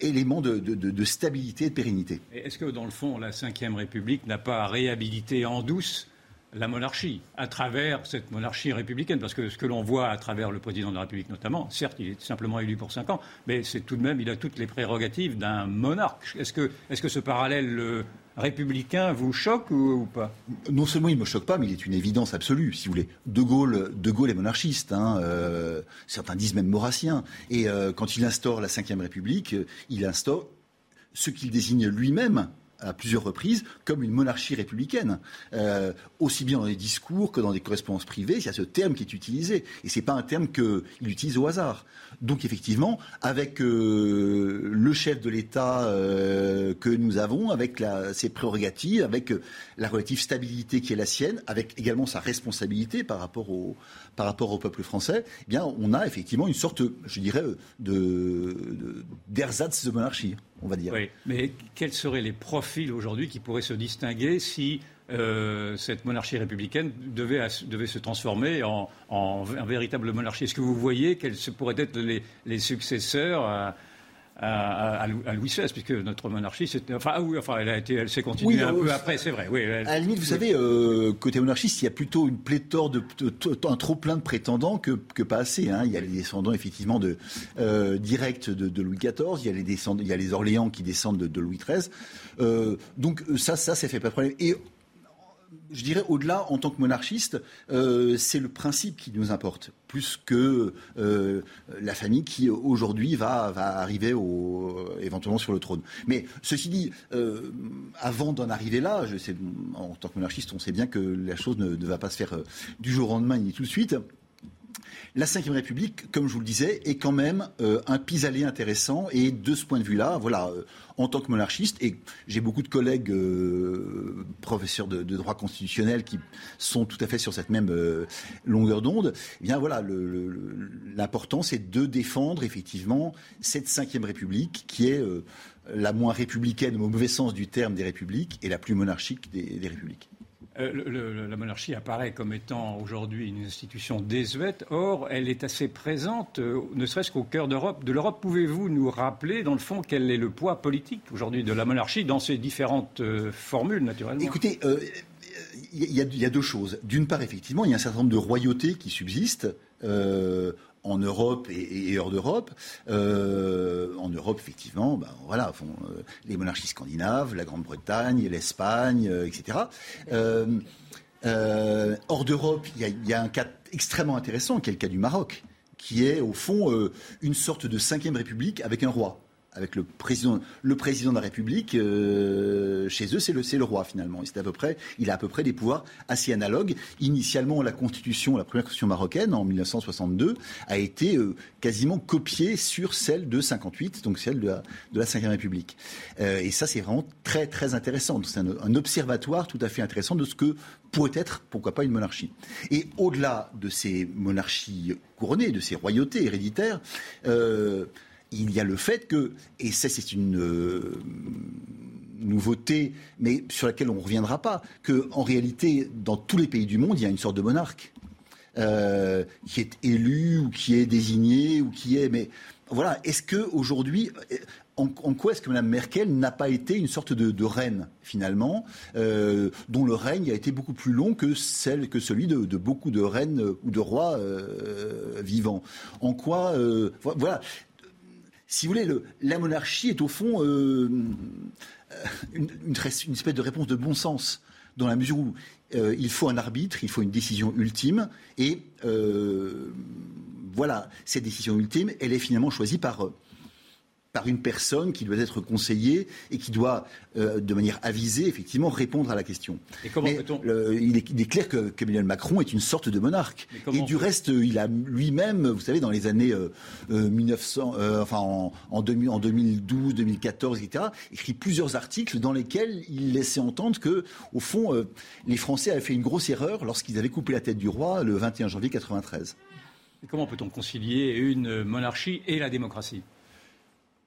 élément de, de, stabilité et de pérennité. Est-ce que, dans le fond, la Ve République n'a pas réhabilité en douce la monarchie, à travers cette monarchie républicaine, parce que ce que l'on voit à travers le président de la République notamment, certes, il est simplement élu pour cinq ans, mais c'est tout de même, il a toutes les prérogatives d'un monarque. Est-ce que, est que ce parallèle républicain vous choque ou, pas? Non seulement il ne me choque pas, mais il est une évidence absolue, si vous voulez. De Gaulle, de Gaulle est monarchiste, hein, euh, certains disent même maurassien. Et euh, quand il instaure la Ve République, il instaure ce qu'il désigne lui-même à plusieurs reprises comme une monarchie républicaine, euh, aussi bien dans les discours que dans des correspondances privées. Il y a ce terme qui est utilisé, et c'est pas un terme qu'il utilise au hasard. Donc effectivement, avec euh, le chef de l'État euh, que nous avons, avec ses prérogatives, avec la relative stabilité qui est la sienne, avec également sa responsabilité par rapport au, par rapport au peuple français, eh bien, on a effectivement une sorte, je dirais, de, d'ersatz de monarchie, on va dire. Oui, mais quels seraient les profs profil aujourd'hui qui pourrait se distinguer si euh, cette monarchie républicaine devait, devait se transformer en, en, véritable monarchie. Est-ce que vous voyez quels pourraient être les, les successeurs à, Louis XVI, puisque notre monarchie, c'était, enfin, ah oui, enfin, elle a été, elle s'est continuée un peu après, c'est vrai. Oui, à la limite, vous savez, euh, côté monarchiste, il y a plutôt une pléthore de, un trop plein de prétendants que, que pas assez. Hein. Il y a les descendants effectivement de euh, directs de, Louis XIV, il y a les descendants, il y a les Orléans qui descendent de, Louis XIII. Euh, donc ça, ça, ça fait pas de problème. Et je dirais au-delà, en tant que monarchiste, euh, c'est le principe qui nous importe, plus que euh, la famille qui aujourd'hui va, arriver au, éventuellement sur le trône. Mais ceci dit, euh, avant d'en arriver là, je sais, en tant que monarchiste, on sait bien que la chose ne va pas se faire du jour au lendemain ni tout de suite. La Ve République, comme je vous le disais, est quand même euh, un pis-aller intéressant. Et de ce point de vue-là, voilà, euh, en tant que monarchiste, et j'ai beaucoup de collègues euh, professeurs de, droit constitutionnel qui sont tout à fait sur cette même longueur d'onde, eh bien voilà, l'important c'est de défendre effectivement cette Ve République qui est la moins républicaine au mauvais sens du terme des républiques et la plus monarchique des républiques. Euh, la monarchie apparaît comme étant aujourd'hui une institution désuète. Or, elle est assez présente, euh, ne serait-ce qu'au cœur d'Europe, de l'Europe. Pouvez-vous nous rappeler, dans le fond, quel est le poids politique aujourd'hui de la monarchie dans ses différentes euh, formules, naturellement? Écoutez, il y, a deux choses. D'une part, effectivement, il y a un certain nombre de royautés qui subsistent en Europe et, hors d'Europe. Euh, en Europe, effectivement, ben, voilà, font, euh, les monarchies scandinaves, la Grande-Bretagne, l'Espagne, euh, etc. hors d'Europe, il y, a un cas extrêmement intéressant, qui est le cas du Maroc, qui est au fond une sorte de cinquième république avec un roi avec le président, le président de la République, euh, chez eux, c'est le, roi finalement. à peu près, il a à peu près des pouvoirs assez analogues. Initialement, la constitution, la première constitution marocaine en 1962, a été euh, quasiment copiée sur celle de 58, donc celle de la, de République. Euh, et ça, c'est vraiment très très intéressant. C'est un, observatoire tout à fait intéressant de ce que pourrait être, pourquoi pas, une monarchie. Et au-delà de ces monarchies couronnées, de ces royautés héréditaires, il y a le fait que, et ça c'est une euh, nouveauté, mais sur laquelle on ne reviendra pas, qu'en réalité, dans tous les pays du monde, il y a une sorte de monarque. Euh, qui est élu ou qui est désigné ou qui est mais voilà est-ce que aujourd'hui en, quoi est-ce que Mme Merkel n'a pas été une sorte de, reine finalement, euh, dont le règne a été beaucoup plus long que celui de, beaucoup de reines ou de rois vivants? En quoi, voilà, si vous voulez, la monarchie est au fond euh, une, espèce de réponse de bon sens, dans la mesure où euh, il faut un arbitre, il faut une décision ultime, et euh, voilà, cette décision ultime, elle est finalement choisie par par une personne qui doit être conseillée et qui doit, euh, de manière avisée, effectivement, répondre à la question. Et comment il, est, clair que, Emmanuel Macron est une sorte de monarque. Et du reste, il a lui-même, vous savez, dans les années 1900, euh, euh, enfin en, en, 2012, 2014, etc., écrit plusieurs articles dans lesquels il laissait entendre que, au fond, les Français avaient fait une grosse erreur lorsqu'ils avaient coupé la tête du roi le 21 janvier 1993. comment peut-on concilier une monarchie et la démocratie?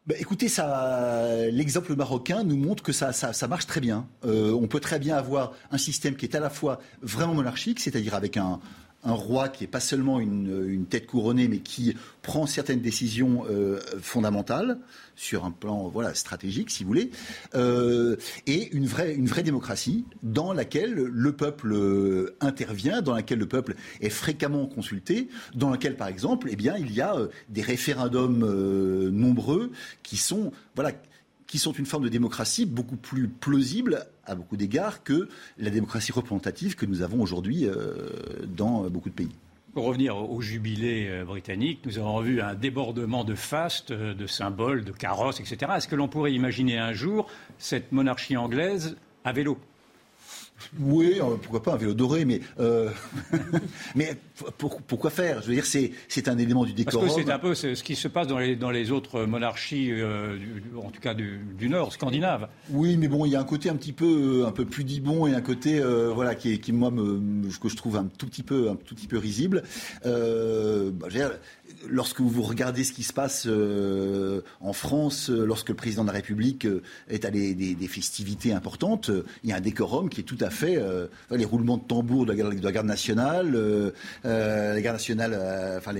Bah, écoutez, ça, l'exemple marocain nous montre que ça, marche très bien. Euh, on peut très bien avoir un système qui est à la fois vraiment monarchique, c'est-à-dire avec un, un roi qui n'est pas seulement une, tête couronnée, mais qui prend certaines décisions euh, fondamentales sur un plan voilà stratégique, si vous voulez, euh, et une vraie, démocratie dans laquelle le peuple euh, intervient, dans laquelle le peuple est fréquemment consulté, dans laquelle, par exemple, eh il y a des référendums nombreux qui sont voilà qui sont une forme de démocratie beaucoup plus plausible à beaucoup d'égards que la démocratie représentative que nous avons aujourd'hui euh, dans beaucoup de pays. Pour revenir au jubilé euh, britannique, nous avons vu un débordement de fastes, euh, de symboles, de carrosses, etc. Est-ce que l'on pourrait imaginer un jour cette monarchie anglaise à vélo? Oui, euh, pourquoi pas un vélo doré, mais, euh, (laughs) mais pourquoi faire? Je veux dire, c'est un élément du décor. Parce que c'est un peu ce qui se passe dans les, dans les autres monarchies, euh, en tout cas du, Nord, scandinave. Oui, mais bon, il y a un côté un petit peu, un peu pudibond et un côté, voilà, qui, qui moi, me, que je trouve un tout petit peu, un tout petit peu risible. Bah, lorsque vous regardez ce qui se passe euh, en France, lorsque le président de la République est à des, des, festivités importantes, il y a un décorum qui est tout à fait les roulements de tambour de la, garde nationale, la garde nationale, enfin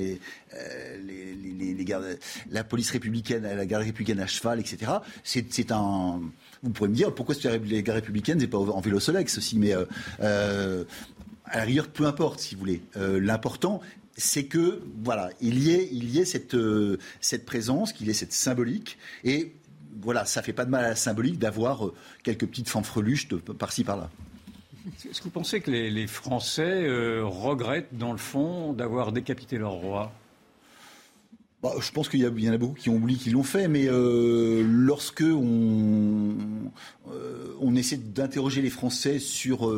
la police républicaine, la garde républicaine à cheval, etc. C'est un vous pourrez me dire pourquoi les gardes républicaines n'est pas en vélo Solex aussi, mais à la rigueur, peu importe, si vous voulez. L'important, c'est que voilà, il y ait, il y ait cette, euh, présence, qu'il y ait cette symbolique. Et voilà, ça fait pas de mal à la symbolique d'avoir euh, quelques petites fanfreluches par-ci par-là. Est-ce que vous pensez que les, Français euh, regrettent, dans le fond, d'avoir décapité leur roi? Bah, je pense qu'il y, en a beaucoup qui ont oublié qu'ils l'ont fait, mais lorsque on, on essaie d'interroger les Français sur,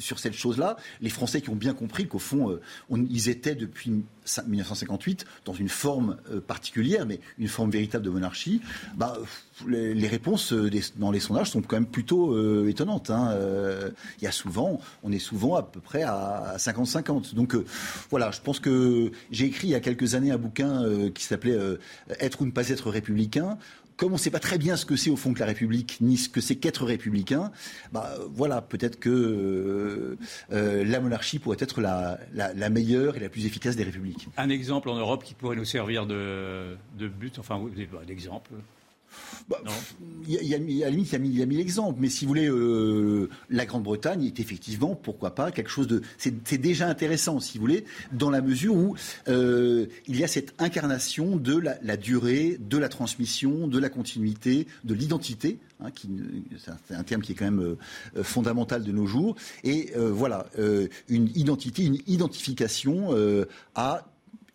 sur cette chose-là, les Français qui ont bien compris qu'au fond, ils étaient depuis 1958 dans une forme euh, particulière, mais une forme véritable de monarchie, bah, les, réponses euh, dans les sondages sont quand même plutôt euh, étonnantes. Hein. Il y a souvent, on est souvent à peu près à 50-50. Donc voilà, je pense que j'ai écrit il y a quelques années un bouquin qui s'appelait Être ou ne pas être républicain comme on ne sait pas très bien ce que c'est au fond que la République, ni ce que c'est qu'être républicain, bah, voilà, peut-être que euh, euh, la monarchie pourrait être la, meilleure et la plus efficace des républiques. Un exemple en Europe qui pourrait nous servir de, de but, enfin, d'exemple bah, il y, a, limite, il y a mille, exemples. Mais si vous voulez, euh, la Grande-Bretagne est effectivement, pourquoi pas, quelque chose de. C'est déjà intéressant, si vous voulez, dans la mesure où euh, il y a cette incarnation de la, durée, de la transmission, de la continuité, de l'identité. Hein, c'est un terme qui est quand même euh, fondamental de nos jours. Et voilà, une identité, une identification à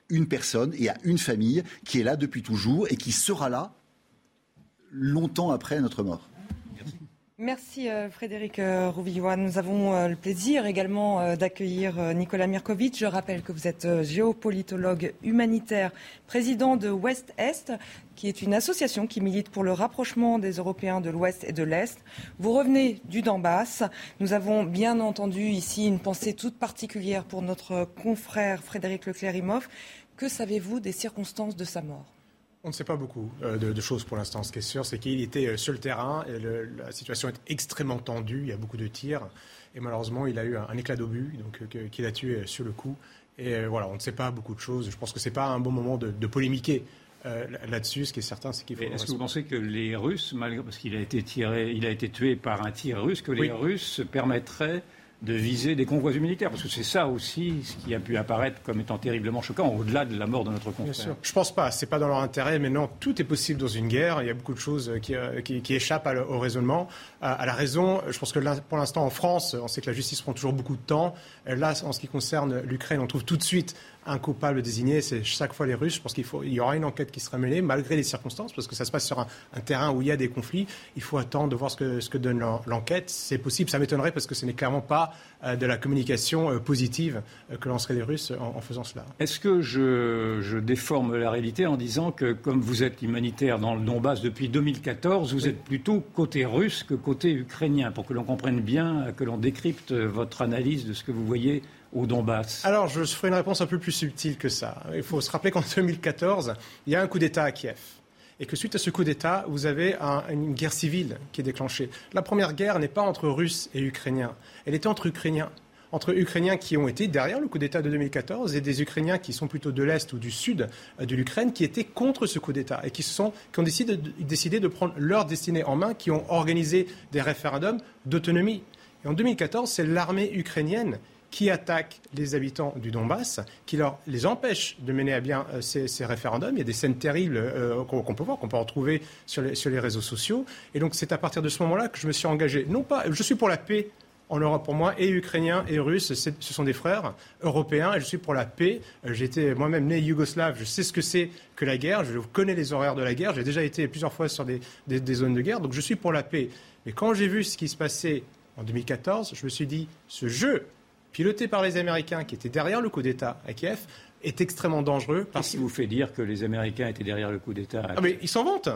une personne et à une famille qui est là depuis toujours et qui sera là longtemps après notre mort. Merci euh, Frédéric euh, Rouvillois. Nous avons euh, le plaisir également d'accueillir Nicolas Mirkovic. Je rappelle que vous êtes géopolitologue humanitaire, président de Ouest-Est, qui est une association qui milite pour le rapprochement des Européens de l'Ouest et de l'Est. Vous revenez du Donbass. Nous avons bien entendu ici une pensée toute particulière pour notre confrère Frédéric Leclerc-Imhoff. Que savez-vous des circonstances de sa mort? On ne sait pas beaucoup euh, de, choses pour l'instant. Ce qui est sûr, c'est qu'il était euh, sur le terrain et la situation est extrêmement tendue. Il y a beaucoup de tirs et malheureusement, il a eu un, éclat d'obus donc euh, qui l'a tué sur le coup. Et voilà, on ne sait pas beaucoup de choses. Je pense que ce n'est pas un bon moment de, polémiquer. là-dessus. Ce qui est certain, c'est qu'il faut. Est-ce que vous pensez que les Russes, malgré parce qu'il a été tiré, il a été tué par un tir russe, que les Russes permettraient de viser des convois humanitaires, parce que c'est ça aussi ce qui a pu apparaître comme étant terriblement choquant, au-delà de la mort de notre confrère. Bien sûr. Je pense pas, c'est pas dans leur intérêt, mais non, tout est possible dans une guerre. Il y a beaucoup de choses qui, euh, qui, échappent au raisonnement, à, la raison. Je pense que pour l'instant, en France, on sait que la justice prend toujours beaucoup de temps. Là, en ce qui concerne l'Ukraine, on trouve tout de suite un coupable désigné, c'est chaque fois les Russes. Je pense qu'il faut, il y aura une enquête qui sera menée, malgré les circonstances, parce que ça se passe sur un, terrain où il y a des conflits. Il faut attendre de voir ce que, ce que donne l'enquête. C'est possible, ça m'étonnerait, parce que ce n'est clairement pas euh, de la communication euh, positive euh, que lanceraient les Russes en, faisant cela. Est-ce que je, je, déforme la réalité en disant que, comme vous êtes humanitaire dans le Donbass depuis 2014, vous êtes plutôt côté russe que côté ukrainien, pour que l'on comprenne bien, que l'on décrypte votre analyse de ce que vous voyez au Donbass Alors, je ferai une réponse un peu plus subtile que ça. Il faut se rappeler qu'en (laughs) 2014, il y a un coup d'État à Kiev. Et que suite à ce coup d'État, vous avez une guerre civile qui est déclenchée. La première guerre n'est pas entre Russes et Ukrainiens. Elle était entre Ukrainiens entre Ukrainiens qui ont été derrière le coup d'État de 2014 et des Ukrainiens qui sont plutôt de l'Est ou du Sud euh, de l'Ukraine qui étaient contre ce coup d'État et qui, sont, qui ont décidé de, décidé de prendre leur destinée en main, qui ont organisé des référendums d'autonomie. Et en 2014, c'est l'armée ukrainienne qui attaquent les habitants du Donbass, qui leur, les empêchent de mener à bien euh, ces, référendums. Il y a des scènes terribles euh, qu'on peut voir, qu'on peut retrouver sur les, sur les réseaux sociaux. Et donc c'est à partir de ce moment-là que je me suis engagé. Non pas, je suis pour la paix en Europe pour moi, et ukrainiens et russes, ce sont des frères européens, et je suis pour la paix. Euh, J'étais moi-même né yougoslave, je sais ce que c'est que la guerre, je connais les horaires de la guerre, j'ai déjà été plusieurs fois sur des, des, des, zones de guerre, donc je suis pour la paix. Mais quand j'ai vu ce qui se passait en 2014, je me suis dit, ce jeu piloté par les Américains qui étaient derrière le coup d'État à Kiev est extrêmement dangereux. Parce... Qu'est-ce vous fait dire que les Américains étaient derrière le coup d'État ah, mais Ils s'en vantent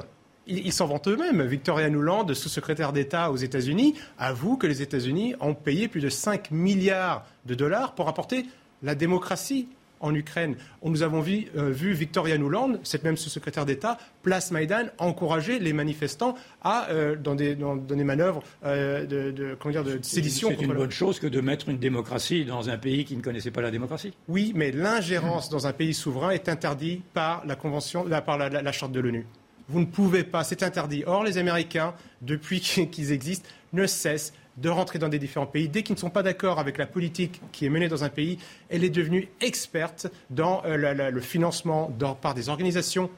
ils s'en vantent eux-mêmes. Victoria Nuland, sous-secrétaire d'État aux États-Unis, avoue que les États-Unis ont payé plus de 5 milliards de dollars pour apporter la démocratie en Ukraine. Nous avons vu, euh, vu Victoria Nuland, cette même sous-secrétaire d'État, place Maïdan, encourager les manifestants à, euh, dans, des, dans, des manœuvres euh, de, de, comment dire, de sédition. C'est une bonne chose que de mettre une démocratie dans un pays qui ne connaissait pas la démocratie. Oui, mais l'ingérence dans un pays souverain est interdite par la convention, par la, la charte de l'ONU. Vous ne pouvez pas, c'est interdit. Or, les Américains, depuis (laughs) qu'ils existent, ne cessent de rentrer dans des différents pays. Dès qu'ils ne sont pas d'accord avec la politique qui est menée dans un pays, elle est devenue experte dans euh, le financement par des organisations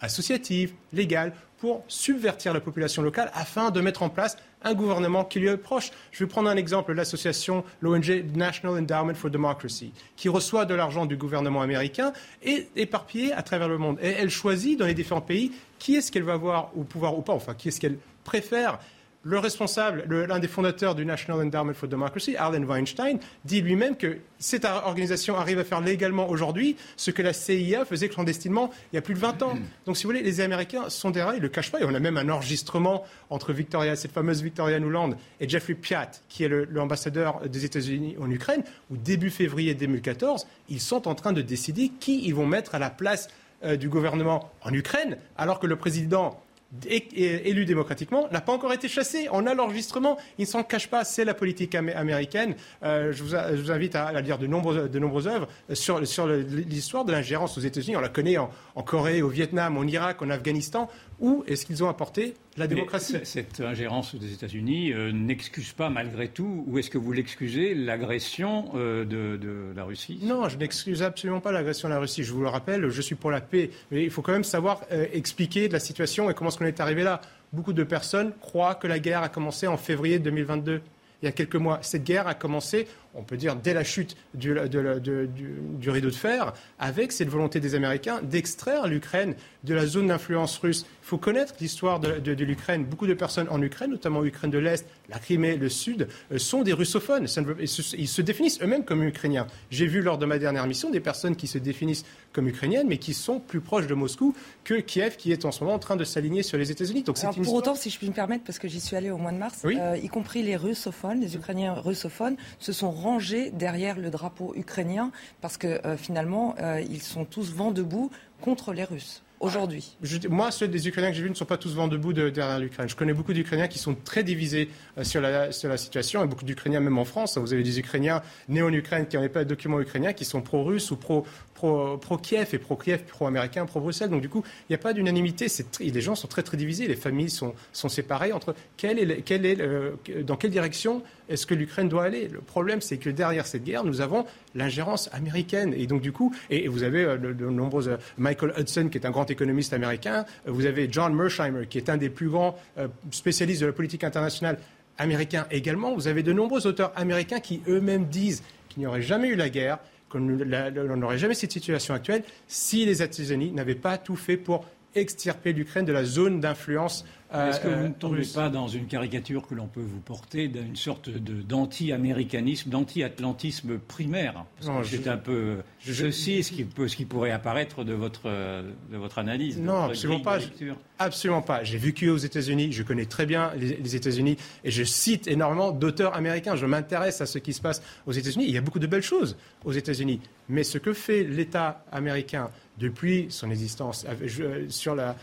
associatives, légales, pour subvertir la population locale afin de mettre en place un gouvernement qui lui est proche. Je vais prendre un exemple, l'association, l'ONG National Endowment for Democracy, qui reçoit de l'argent du gouvernement américain et éparpillé à travers le monde. Et elle choisit dans les différents pays qui est-ce qu'elle va avoir au pouvoir ou pas, enfin qui est-ce qu'elle préfère le responsable, l'un des fondateurs du National Endowment for Democracy, Arlen Weinstein, dit lui-même que cette organisation arrive à faire légalement aujourd'hui ce que la CIA faisait clandestinement il y a plus de 20 ans. Donc, si vous voulez, les Américains sont derrière, ils ne le cachent pas. Et on a même un enregistrement entre Victoria, cette fameuse Victoria Nuland, et Jeffrey Piat, qui est l'ambassadeur des États-Unis en Ukraine, où début février 2014, ils sont en train de décider qui ils vont mettre à la place euh, du gouvernement en Ukraine, alors que le président élu démocratiquement, n'a pas encore été chassé. On a l'enregistrement. Il ne s'en cache pas. C'est la politique américaine. Euh, je, vous, invite à, lire de nombreuses, œuvres sur, sur l'histoire de l'ingérence aux États-Unis. On la connaît en, en, Corée, au Vietnam, en Irak, en Afghanistan. Où est-ce qu'ils ont apporté la démocratie Cette ingérence des États-Unis euh, n'excuse pas malgré tout, ou est-ce que vous l'excusez, l'agression euh, de, la Russie? Non, je n'excuse absolument pas l'agression de la Russie. Je vous le rappelle, je suis pour la paix. Mais il faut quand même savoir expliquer la situation et comment on est arrivé là. Beaucoup de personnes croient que la guerre a commencé en février 2022 il y a quelques mois. Cette guerre a commencé on peut dire dès la chute du, rideau de fer, avec cette volonté des Américains d'extraire l'Ukraine de la zone d'influence russe. Il faut connaître l'histoire de, l'Ukraine. Beaucoup de personnes en Ukraine, notamment l'Ukraine de l'Est, la Crimée, le Sud, euh, sont des russophones. Ils se définissent eux-mêmes comme ukrainiens. J'ai vu lors de ma dernière mission des personnes qui se définissent comme ukrainiennes, mais qui sont plus proches de Moscou que Kiev, qui est en ce moment en train de s'aligner sur les États-Unis. Donc, pour autant, si je puis me permettre, parce que j'y suis allé au mois de mars, euh, y compris les russophones, les Ukrainiens russophones, se sont rangés derrière le drapeau ukrainien parce que euh, finalement, euh, ils sont tous vent debout contre les Russes aujourd'hui Moi, ceux des Ukrainiens que j'ai vus ne sont pas tous vent debout derrière l'Ukraine. Je connais beaucoup d'Ukrainiens qui sont très divisés euh, sur, la, situation, et beaucoup d'Ukrainiens même en France. Vous avez des Ukrainiens nés en Ukraine qui n'ont pas de documents ukrainiens, qui sont pro-russes ou pro, pro-Kiev et pro-Kiev, pro-américain, pro-Bruxelles. Donc du coup, il n'y a pas d'unanimité. Les gens sont très très divisés. Les familles sont, sont séparées entre quelle est, quelle est, dans quelle direction est-ce que l'Ukraine doit aller? Le problème, c'est que derrière cette guerre, nous avons l'ingérence américaine. Et donc du coup, et, vous avez euh, de, nombreuses euh, Michael Hudson, qui est un grand économiste américain. Euh, vous avez John Mersheimer, qui est un des plus grands spécialistes de la politique internationale américain également. Vous avez de nombreux auteurs américains qui eux-mêmes disent qu'il n'y aurait jamais eu la guerre qu'on n'aurait jamais cette situation actuelle si les États-Unis n'avaient pas tout fait pour extirper l'Ukraine de la zone d'influence est-ce que vous ne tombez pas dans une caricature que l'on peut vous porter d'une sorte d'anti-américanisme, d'anti-atlantisme primaire? C'est un peu ceci ce qui, ce qui pourrait apparaître de votre, de votre analyse. Non, absolument pas. Absolument pas. J'ai vécu aux États-Unis, je connais très bien les, États-Unis et je cite énormément d'auteurs américains. Je m'intéresse à ce qui se passe aux États-Unis. Il y a beaucoup de belles choses aux États-Unis. Mais ce que fait l'État américain depuis son existence sur la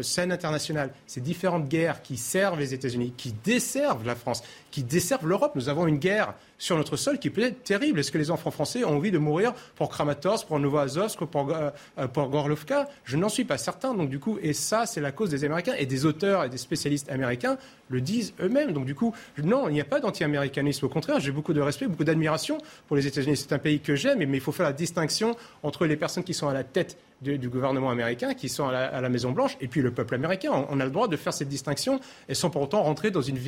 scène internationale, ces différentes guerres qui servent les États-Unis, qui desservent la France, qui desservent l'Europe. Nous avons une guerre sur notre sol qui peut être terrible. Est-ce que les enfants français ont envie de mourir pour Kramatorsk, pour Novoazovsk, pour, euh, euh, pour Gorlovka? Je n'en suis pas certain. Donc du coup, et ça, c'est la cause des Américains et des auteurs et des spécialistes américains le disent eux-mêmes. Donc du coup, non, il n'y a pas d'anti-américanisme. Au contraire, j'ai beaucoup de respect, beaucoup d'admiration pour les États-Unis. C'est un pays que j'aime, mais il faut faire la distinction entre les personnes qui sont à la tête du, gouvernement américain, qui sont à la, Maison-Blanche, et puis le peuple américain. On, a le droit de faire cette distinction et sans pour autant rentrer dans une,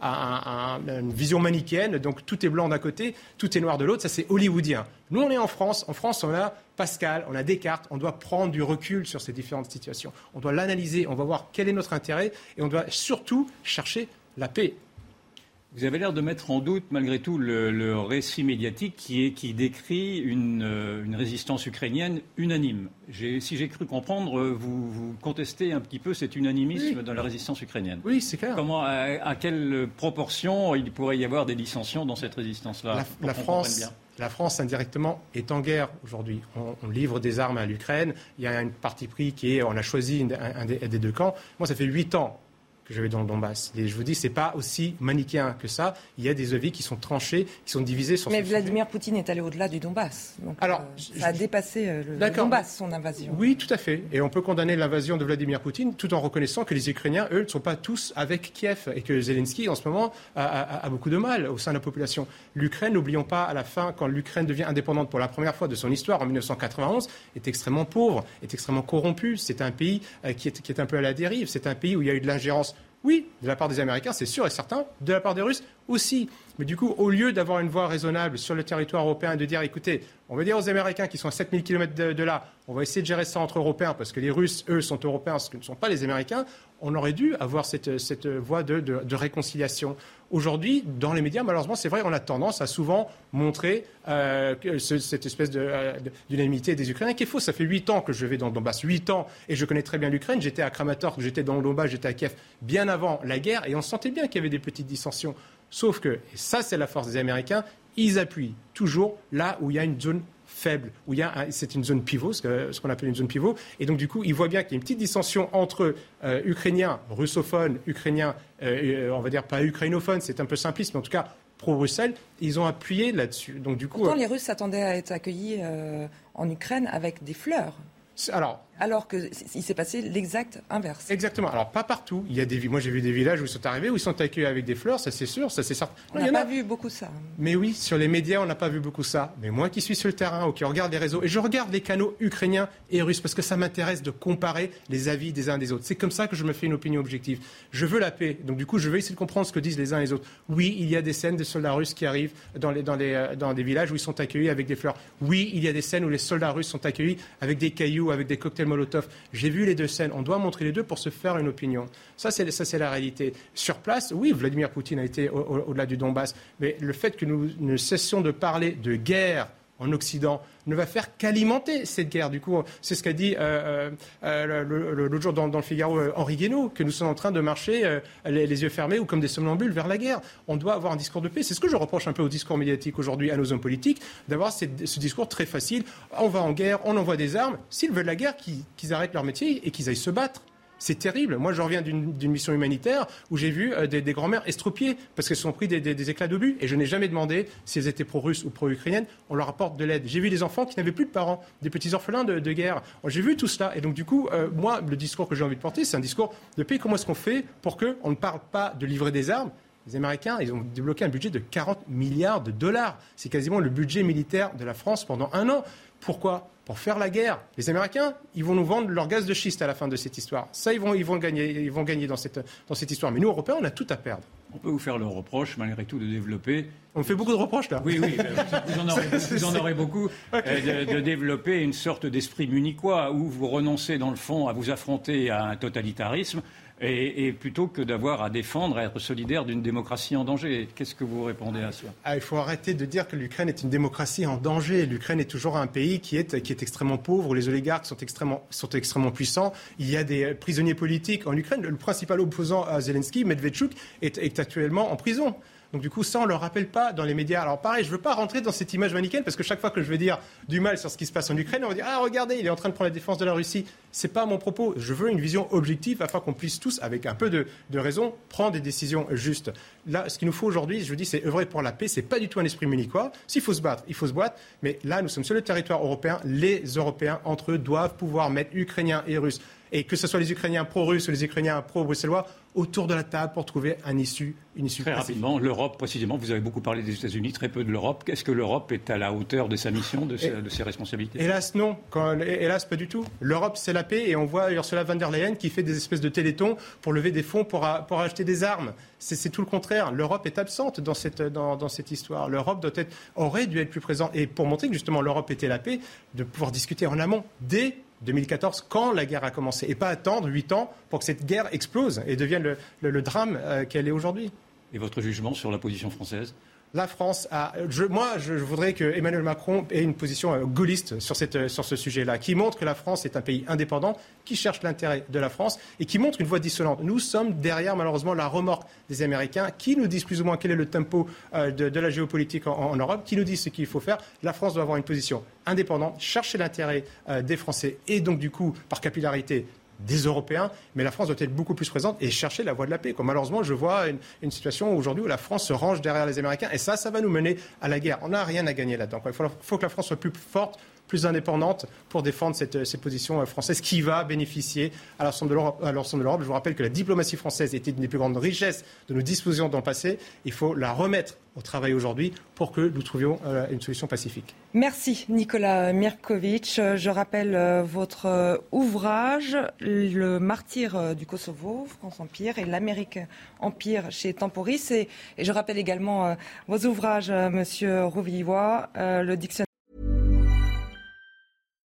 une vision manichéenne. Donc tout est blanc d'un côté, tout est noir de l'autre. Ça, c'est hollywoodien. Nous, on est en France. En France, on a Pascal, on a Descartes. On doit prendre du recul sur ces différentes situations. On doit l'analyser. On va voir quel est notre intérêt et on doit surtout chercher la paix. Vous avez l'air de mettre en doute, malgré tout, le, récit médiatique qui, est, qui décrit une, euh, une résistance ukrainienne unanime. Si j'ai cru comprendre, euh, vous, vous, contestez un petit peu cet unanimisme dans la résistance ukrainienne. Oui, c'est clair. Comment, à, quelle proportion il pourrait y avoir des dissensions dans cette résistance-là la, France, la France, indirectement, est en guerre aujourd'hui. On, livre des armes à l'Ukraine. Il y a une partie pris qui est, on a choisi un, des, des deux camps. Moi, ça fait huit ans que je vais dans le Donbass. Et je vous dis, c'est pas aussi manichéen que ça. Il y a des avis qui sont tranchés, qui sont divisés sur. Mais Vladimir Poutine est allé au-delà du Donbass. Donc, Alors, euh, ça a dépassé euh, le, Donbass, son invasion. Oui, tout à fait. Et on peut condamner l'invasion de Vladimir Poutine tout en reconnaissant que les Ukrainiens, eux, ne sont pas tous avec Kiev et que Zelensky, en ce moment, a, beaucoup de mal au sein de la population. L'Ukraine, n'oublions pas, à la fin, quand l'Ukraine devient indépendante pour la première fois de son histoire en 1991, est extrêmement pauvre, est extrêmement corrompu. C'est un pays euh, qui est, qui est un peu à la dérive. C'est un pays où il y a eu de l'ingérence oui, de la part des Américains, c'est sûr et certain. De la part des Russes aussi. Mais du coup, au lieu d'avoir une voie raisonnable sur le territoire européen et de dire, écoutez, on va dire aux Américains qui sont à 7000 km de, là, on va essayer de gérer ça entre Européens parce que les Russes, eux, sont Européens, ce que ne sont pas les Américains, on aurait dû avoir cette, voie de, de, réconciliation. Aujourd'hui, dans les médias, malheureusement, c'est vrai, on a tendance à souvent montrer euh, cette espèce euh, d'unanimité des Ukrainiens qui est fausse. Ça fait huit ans que je vais dans le Donbass, huit ans, et je connais très bien l'Ukraine. J'étais à Kramatorsk, j'étais dans le Donbass, j'étais à Kiev bien avant la guerre, et on sentait bien qu'il y avait des petites dissensions. Sauf que, et ça c'est la force des Américains, ils appuient toujours là où il y a une zone faible, où il y a c'est une zone pivot, ce qu'on appelle une zone pivot, et donc du coup, ils voient bien qu'il y a une petite dissension entre euh, Ukrainiens, russophones, Ukrainiens, euh, euh, on va dire pas ukrainophones, c'est un peu simpliste, mais en tout cas pro-Bruxelles, ils ont appuyé là-dessus. Donc du coup, Pourtant, les Russes s'attendaient à être accueillis en Ukraine avec des fleurs. Alors, alors qu'il s'est passé l'exact inverse. Exactement. Alors, pas partout. Il y a des, moi, j'ai vu des villages où ils sont arrivés, où ils sont accueillis avec des fleurs, ça c'est sûr, ça c'est certain. On n'a pas vu beaucoup ça. Mais oui, sur les médias, on n'a pas vu beaucoup ça. Mais moi qui suis sur le terrain, ou qui regarde les réseaux, et je regarde les canaux ukrainiens et russes, parce que ça m'intéresse de comparer les avis des uns des autres. C'est comme ça que je me fais une opinion objective. Je veux la paix. Donc, du coup, je veux essayer de comprendre ce que disent les uns et les autres. Oui, il y a des scènes de soldats russes qui arrivent dans, les, dans, les, euh, dans des villages où ils sont accueillis avec des fleurs. Oui, il y a des scènes où les soldats russes sont accueillis avec des cailloux, avec des cocktails Molotov vu les deux scènes. On doit montrer les deux pour se faire une opinion. Ça, c'est, ça, c'est la réalité. Sur place, oui, Vladimir Poutine a été au-delà du Donbass, mais le fait que nous ne cessions de parler de guerre en Occident ne va faire qu'alimenter cette guerre. Du coup, c'est ce qu'a dit euh, euh, l'autre jour dans, le Figaro euh, Henri Guénaud, que nous sommes en train de marcher les, yeux fermés ou comme des somnambules vers la guerre. On doit avoir un discours de paix. C'est ce que je reproche un peu au discours médiatique aujourd'hui à nos hommes politiques, d'avoir ce discours très facile. On va en guerre, on envoie des armes. S'ils veulent la guerre, qu'ils arrêtent leur métier et qu'ils aillent se battre. C'est terrible. Moi, je reviens d'une mission humanitaire où j'ai vu euh, des, grands-mères estropiées parce qu'elles sont pris des, éclats d'obus. Et je n'ai jamais demandé si elles étaient pro-russes ou pro-ukrainiennes. On leur apporte de l'aide. J'ai vu des enfants qui n'avaient plus de parents, des petits orphelins de, guerre. J'ai vu tout cela. Et donc, du coup, euh, moi, le discours que j'ai envie de porter, c'est un discours de paix. Comment est-ce qu'on fait pour qu'on ne parle pas de livrer des armes? Les Américains, ils ont débloqué un budget de 40 milliards de dollars. C'est quasiment le budget militaire de la France pendant un an. Pourquoi? Pour faire la guerre. Les Américains, ils vont nous vendre leur gaz de schiste à la fin de cette histoire. Ça, ils vont, ils vont gagner, ils vont gagner dans, cette, dans cette histoire. Mais nous, Européens, on a tout à perdre. On peut vous faire le reproche, malgré tout, de développer. On fait beaucoup de reproches, là. Oui, oui, vous en aurez, (laughs) vous en aurez beaucoup. (laughs) Euh, de, développer une sorte d'esprit munichois où vous renoncez, dans le fond, à vous affronter à un totalitarisme et, plutôt que d'avoir à défendre, à être solidaire d'une démocratie en danger. Qu'est-ce que vous répondez à cela ah, Il faut arrêter de dire que l'Ukraine est une démocratie en danger. L'Ukraine est toujours un pays qui est, qui est extrêmement pauvre, les oligarques sont extrêmement, sont extrêmement puissants. Il y a des prisonniers politiques en Ukraine. Le principal opposant à Zelensky, Medvedchuk, est actuellement en prison. Donc du coup, ça, on ne le rappelle pas dans les médias. Alors pareil, je ne veux pas rentrer dans cette image manichéenne parce que chaque fois que je vais dire du mal sur ce qui se passe en Ukraine, on va dire ah regardez, il est en train de prendre la défense de la Russie. C'est pas mon propos. Je veux une vision objective afin qu'on puisse tous, avec un peu de, raison, prendre des décisions justes. Là, ce qu'il nous faut aujourd'hui, je vous dis, c'est œuvrer pour la paix. C'est pas du tout un esprit munichois. S'il faut se battre, il faut se battre. Mais là, nous sommes sur le territoire européen. Les Européens entre eux doivent pouvoir mettre Ukrainiens et Russes et que ce soit les Ukrainiens pro-russes ou les Ukrainiens pro-bruxellois, autour de la table pour trouver un issue, une issue Très rapidement, l'Europe, précisément, vous avez beaucoup parlé des États-Unis, très peu de l'Europe. Est-ce que l'Europe est à la hauteur de sa mission, de, ses, responsabilités? Hélas, non. hélas, pas du tout. L'Europe, c'est la paix et on voit Ursula von der Leyen qui fait des espèces de télétons pour lever des fonds pour, pour acheter des armes. C'est tout le contraire. L'Europe est absente dans cette, dans, dans cette histoire. L'Europe aurait dû être plus présente. Et pour montrer que justement l'Europe était la paix, de pouvoir discuter en amont dès 2014, quand la guerre a commencé, et pas attendre huit ans pour que cette guerre explose et devienne le, drame euh, qu'elle est aujourd'hui. et votre jugement sur la position française? La France a. moi, je voudrais que Emmanuel Macron ait une position euh, gaulliste euh, sur ce sujet-là, qui montre que la France est un pays indépendant, qui cherche l'intérêt de la France et qui montre une voie dissonante. Nous sommes derrière, malheureusement, la remorque des Américains, qui nous disent plus ou moins quel est le tempo euh, de, la géopolitique en, Europe, qui nous disent ce qu'il faut faire. La France doit avoir une position indépendante, chercher l'intérêt des Français et donc, du coup, par capillarité, des Européens, mais la France doit être beaucoup plus présente et chercher la voie de la paix. malheureusement, je vois une, situation aujourd'hui où la France se range derrière les Américains, et ça, ça va nous mener à la guerre. On n'a rien à gagner là-dedans. Il faut, que la France soit plus forte, plus indépendante pour défendre cette, ces positions françaises qui va bénéficier à l'ensemble de l'Europe. Je vous rappelle que la diplomatie française était une des plus grandes richesses de nos dispositions dans le passé. Il faut la remettre au travail aujourd'hui pour que nous trouvions euh, une solution pacifique. Merci Nicolas Mirkovic. Je rappelle euh, votre euh, ouvrage, Le martyr du Kosovo, France Empire et l'Amérique Empire chez Temporis. Et, je rappelle également vos ouvrages, Monsieur Rouvillois, le dictionnaire.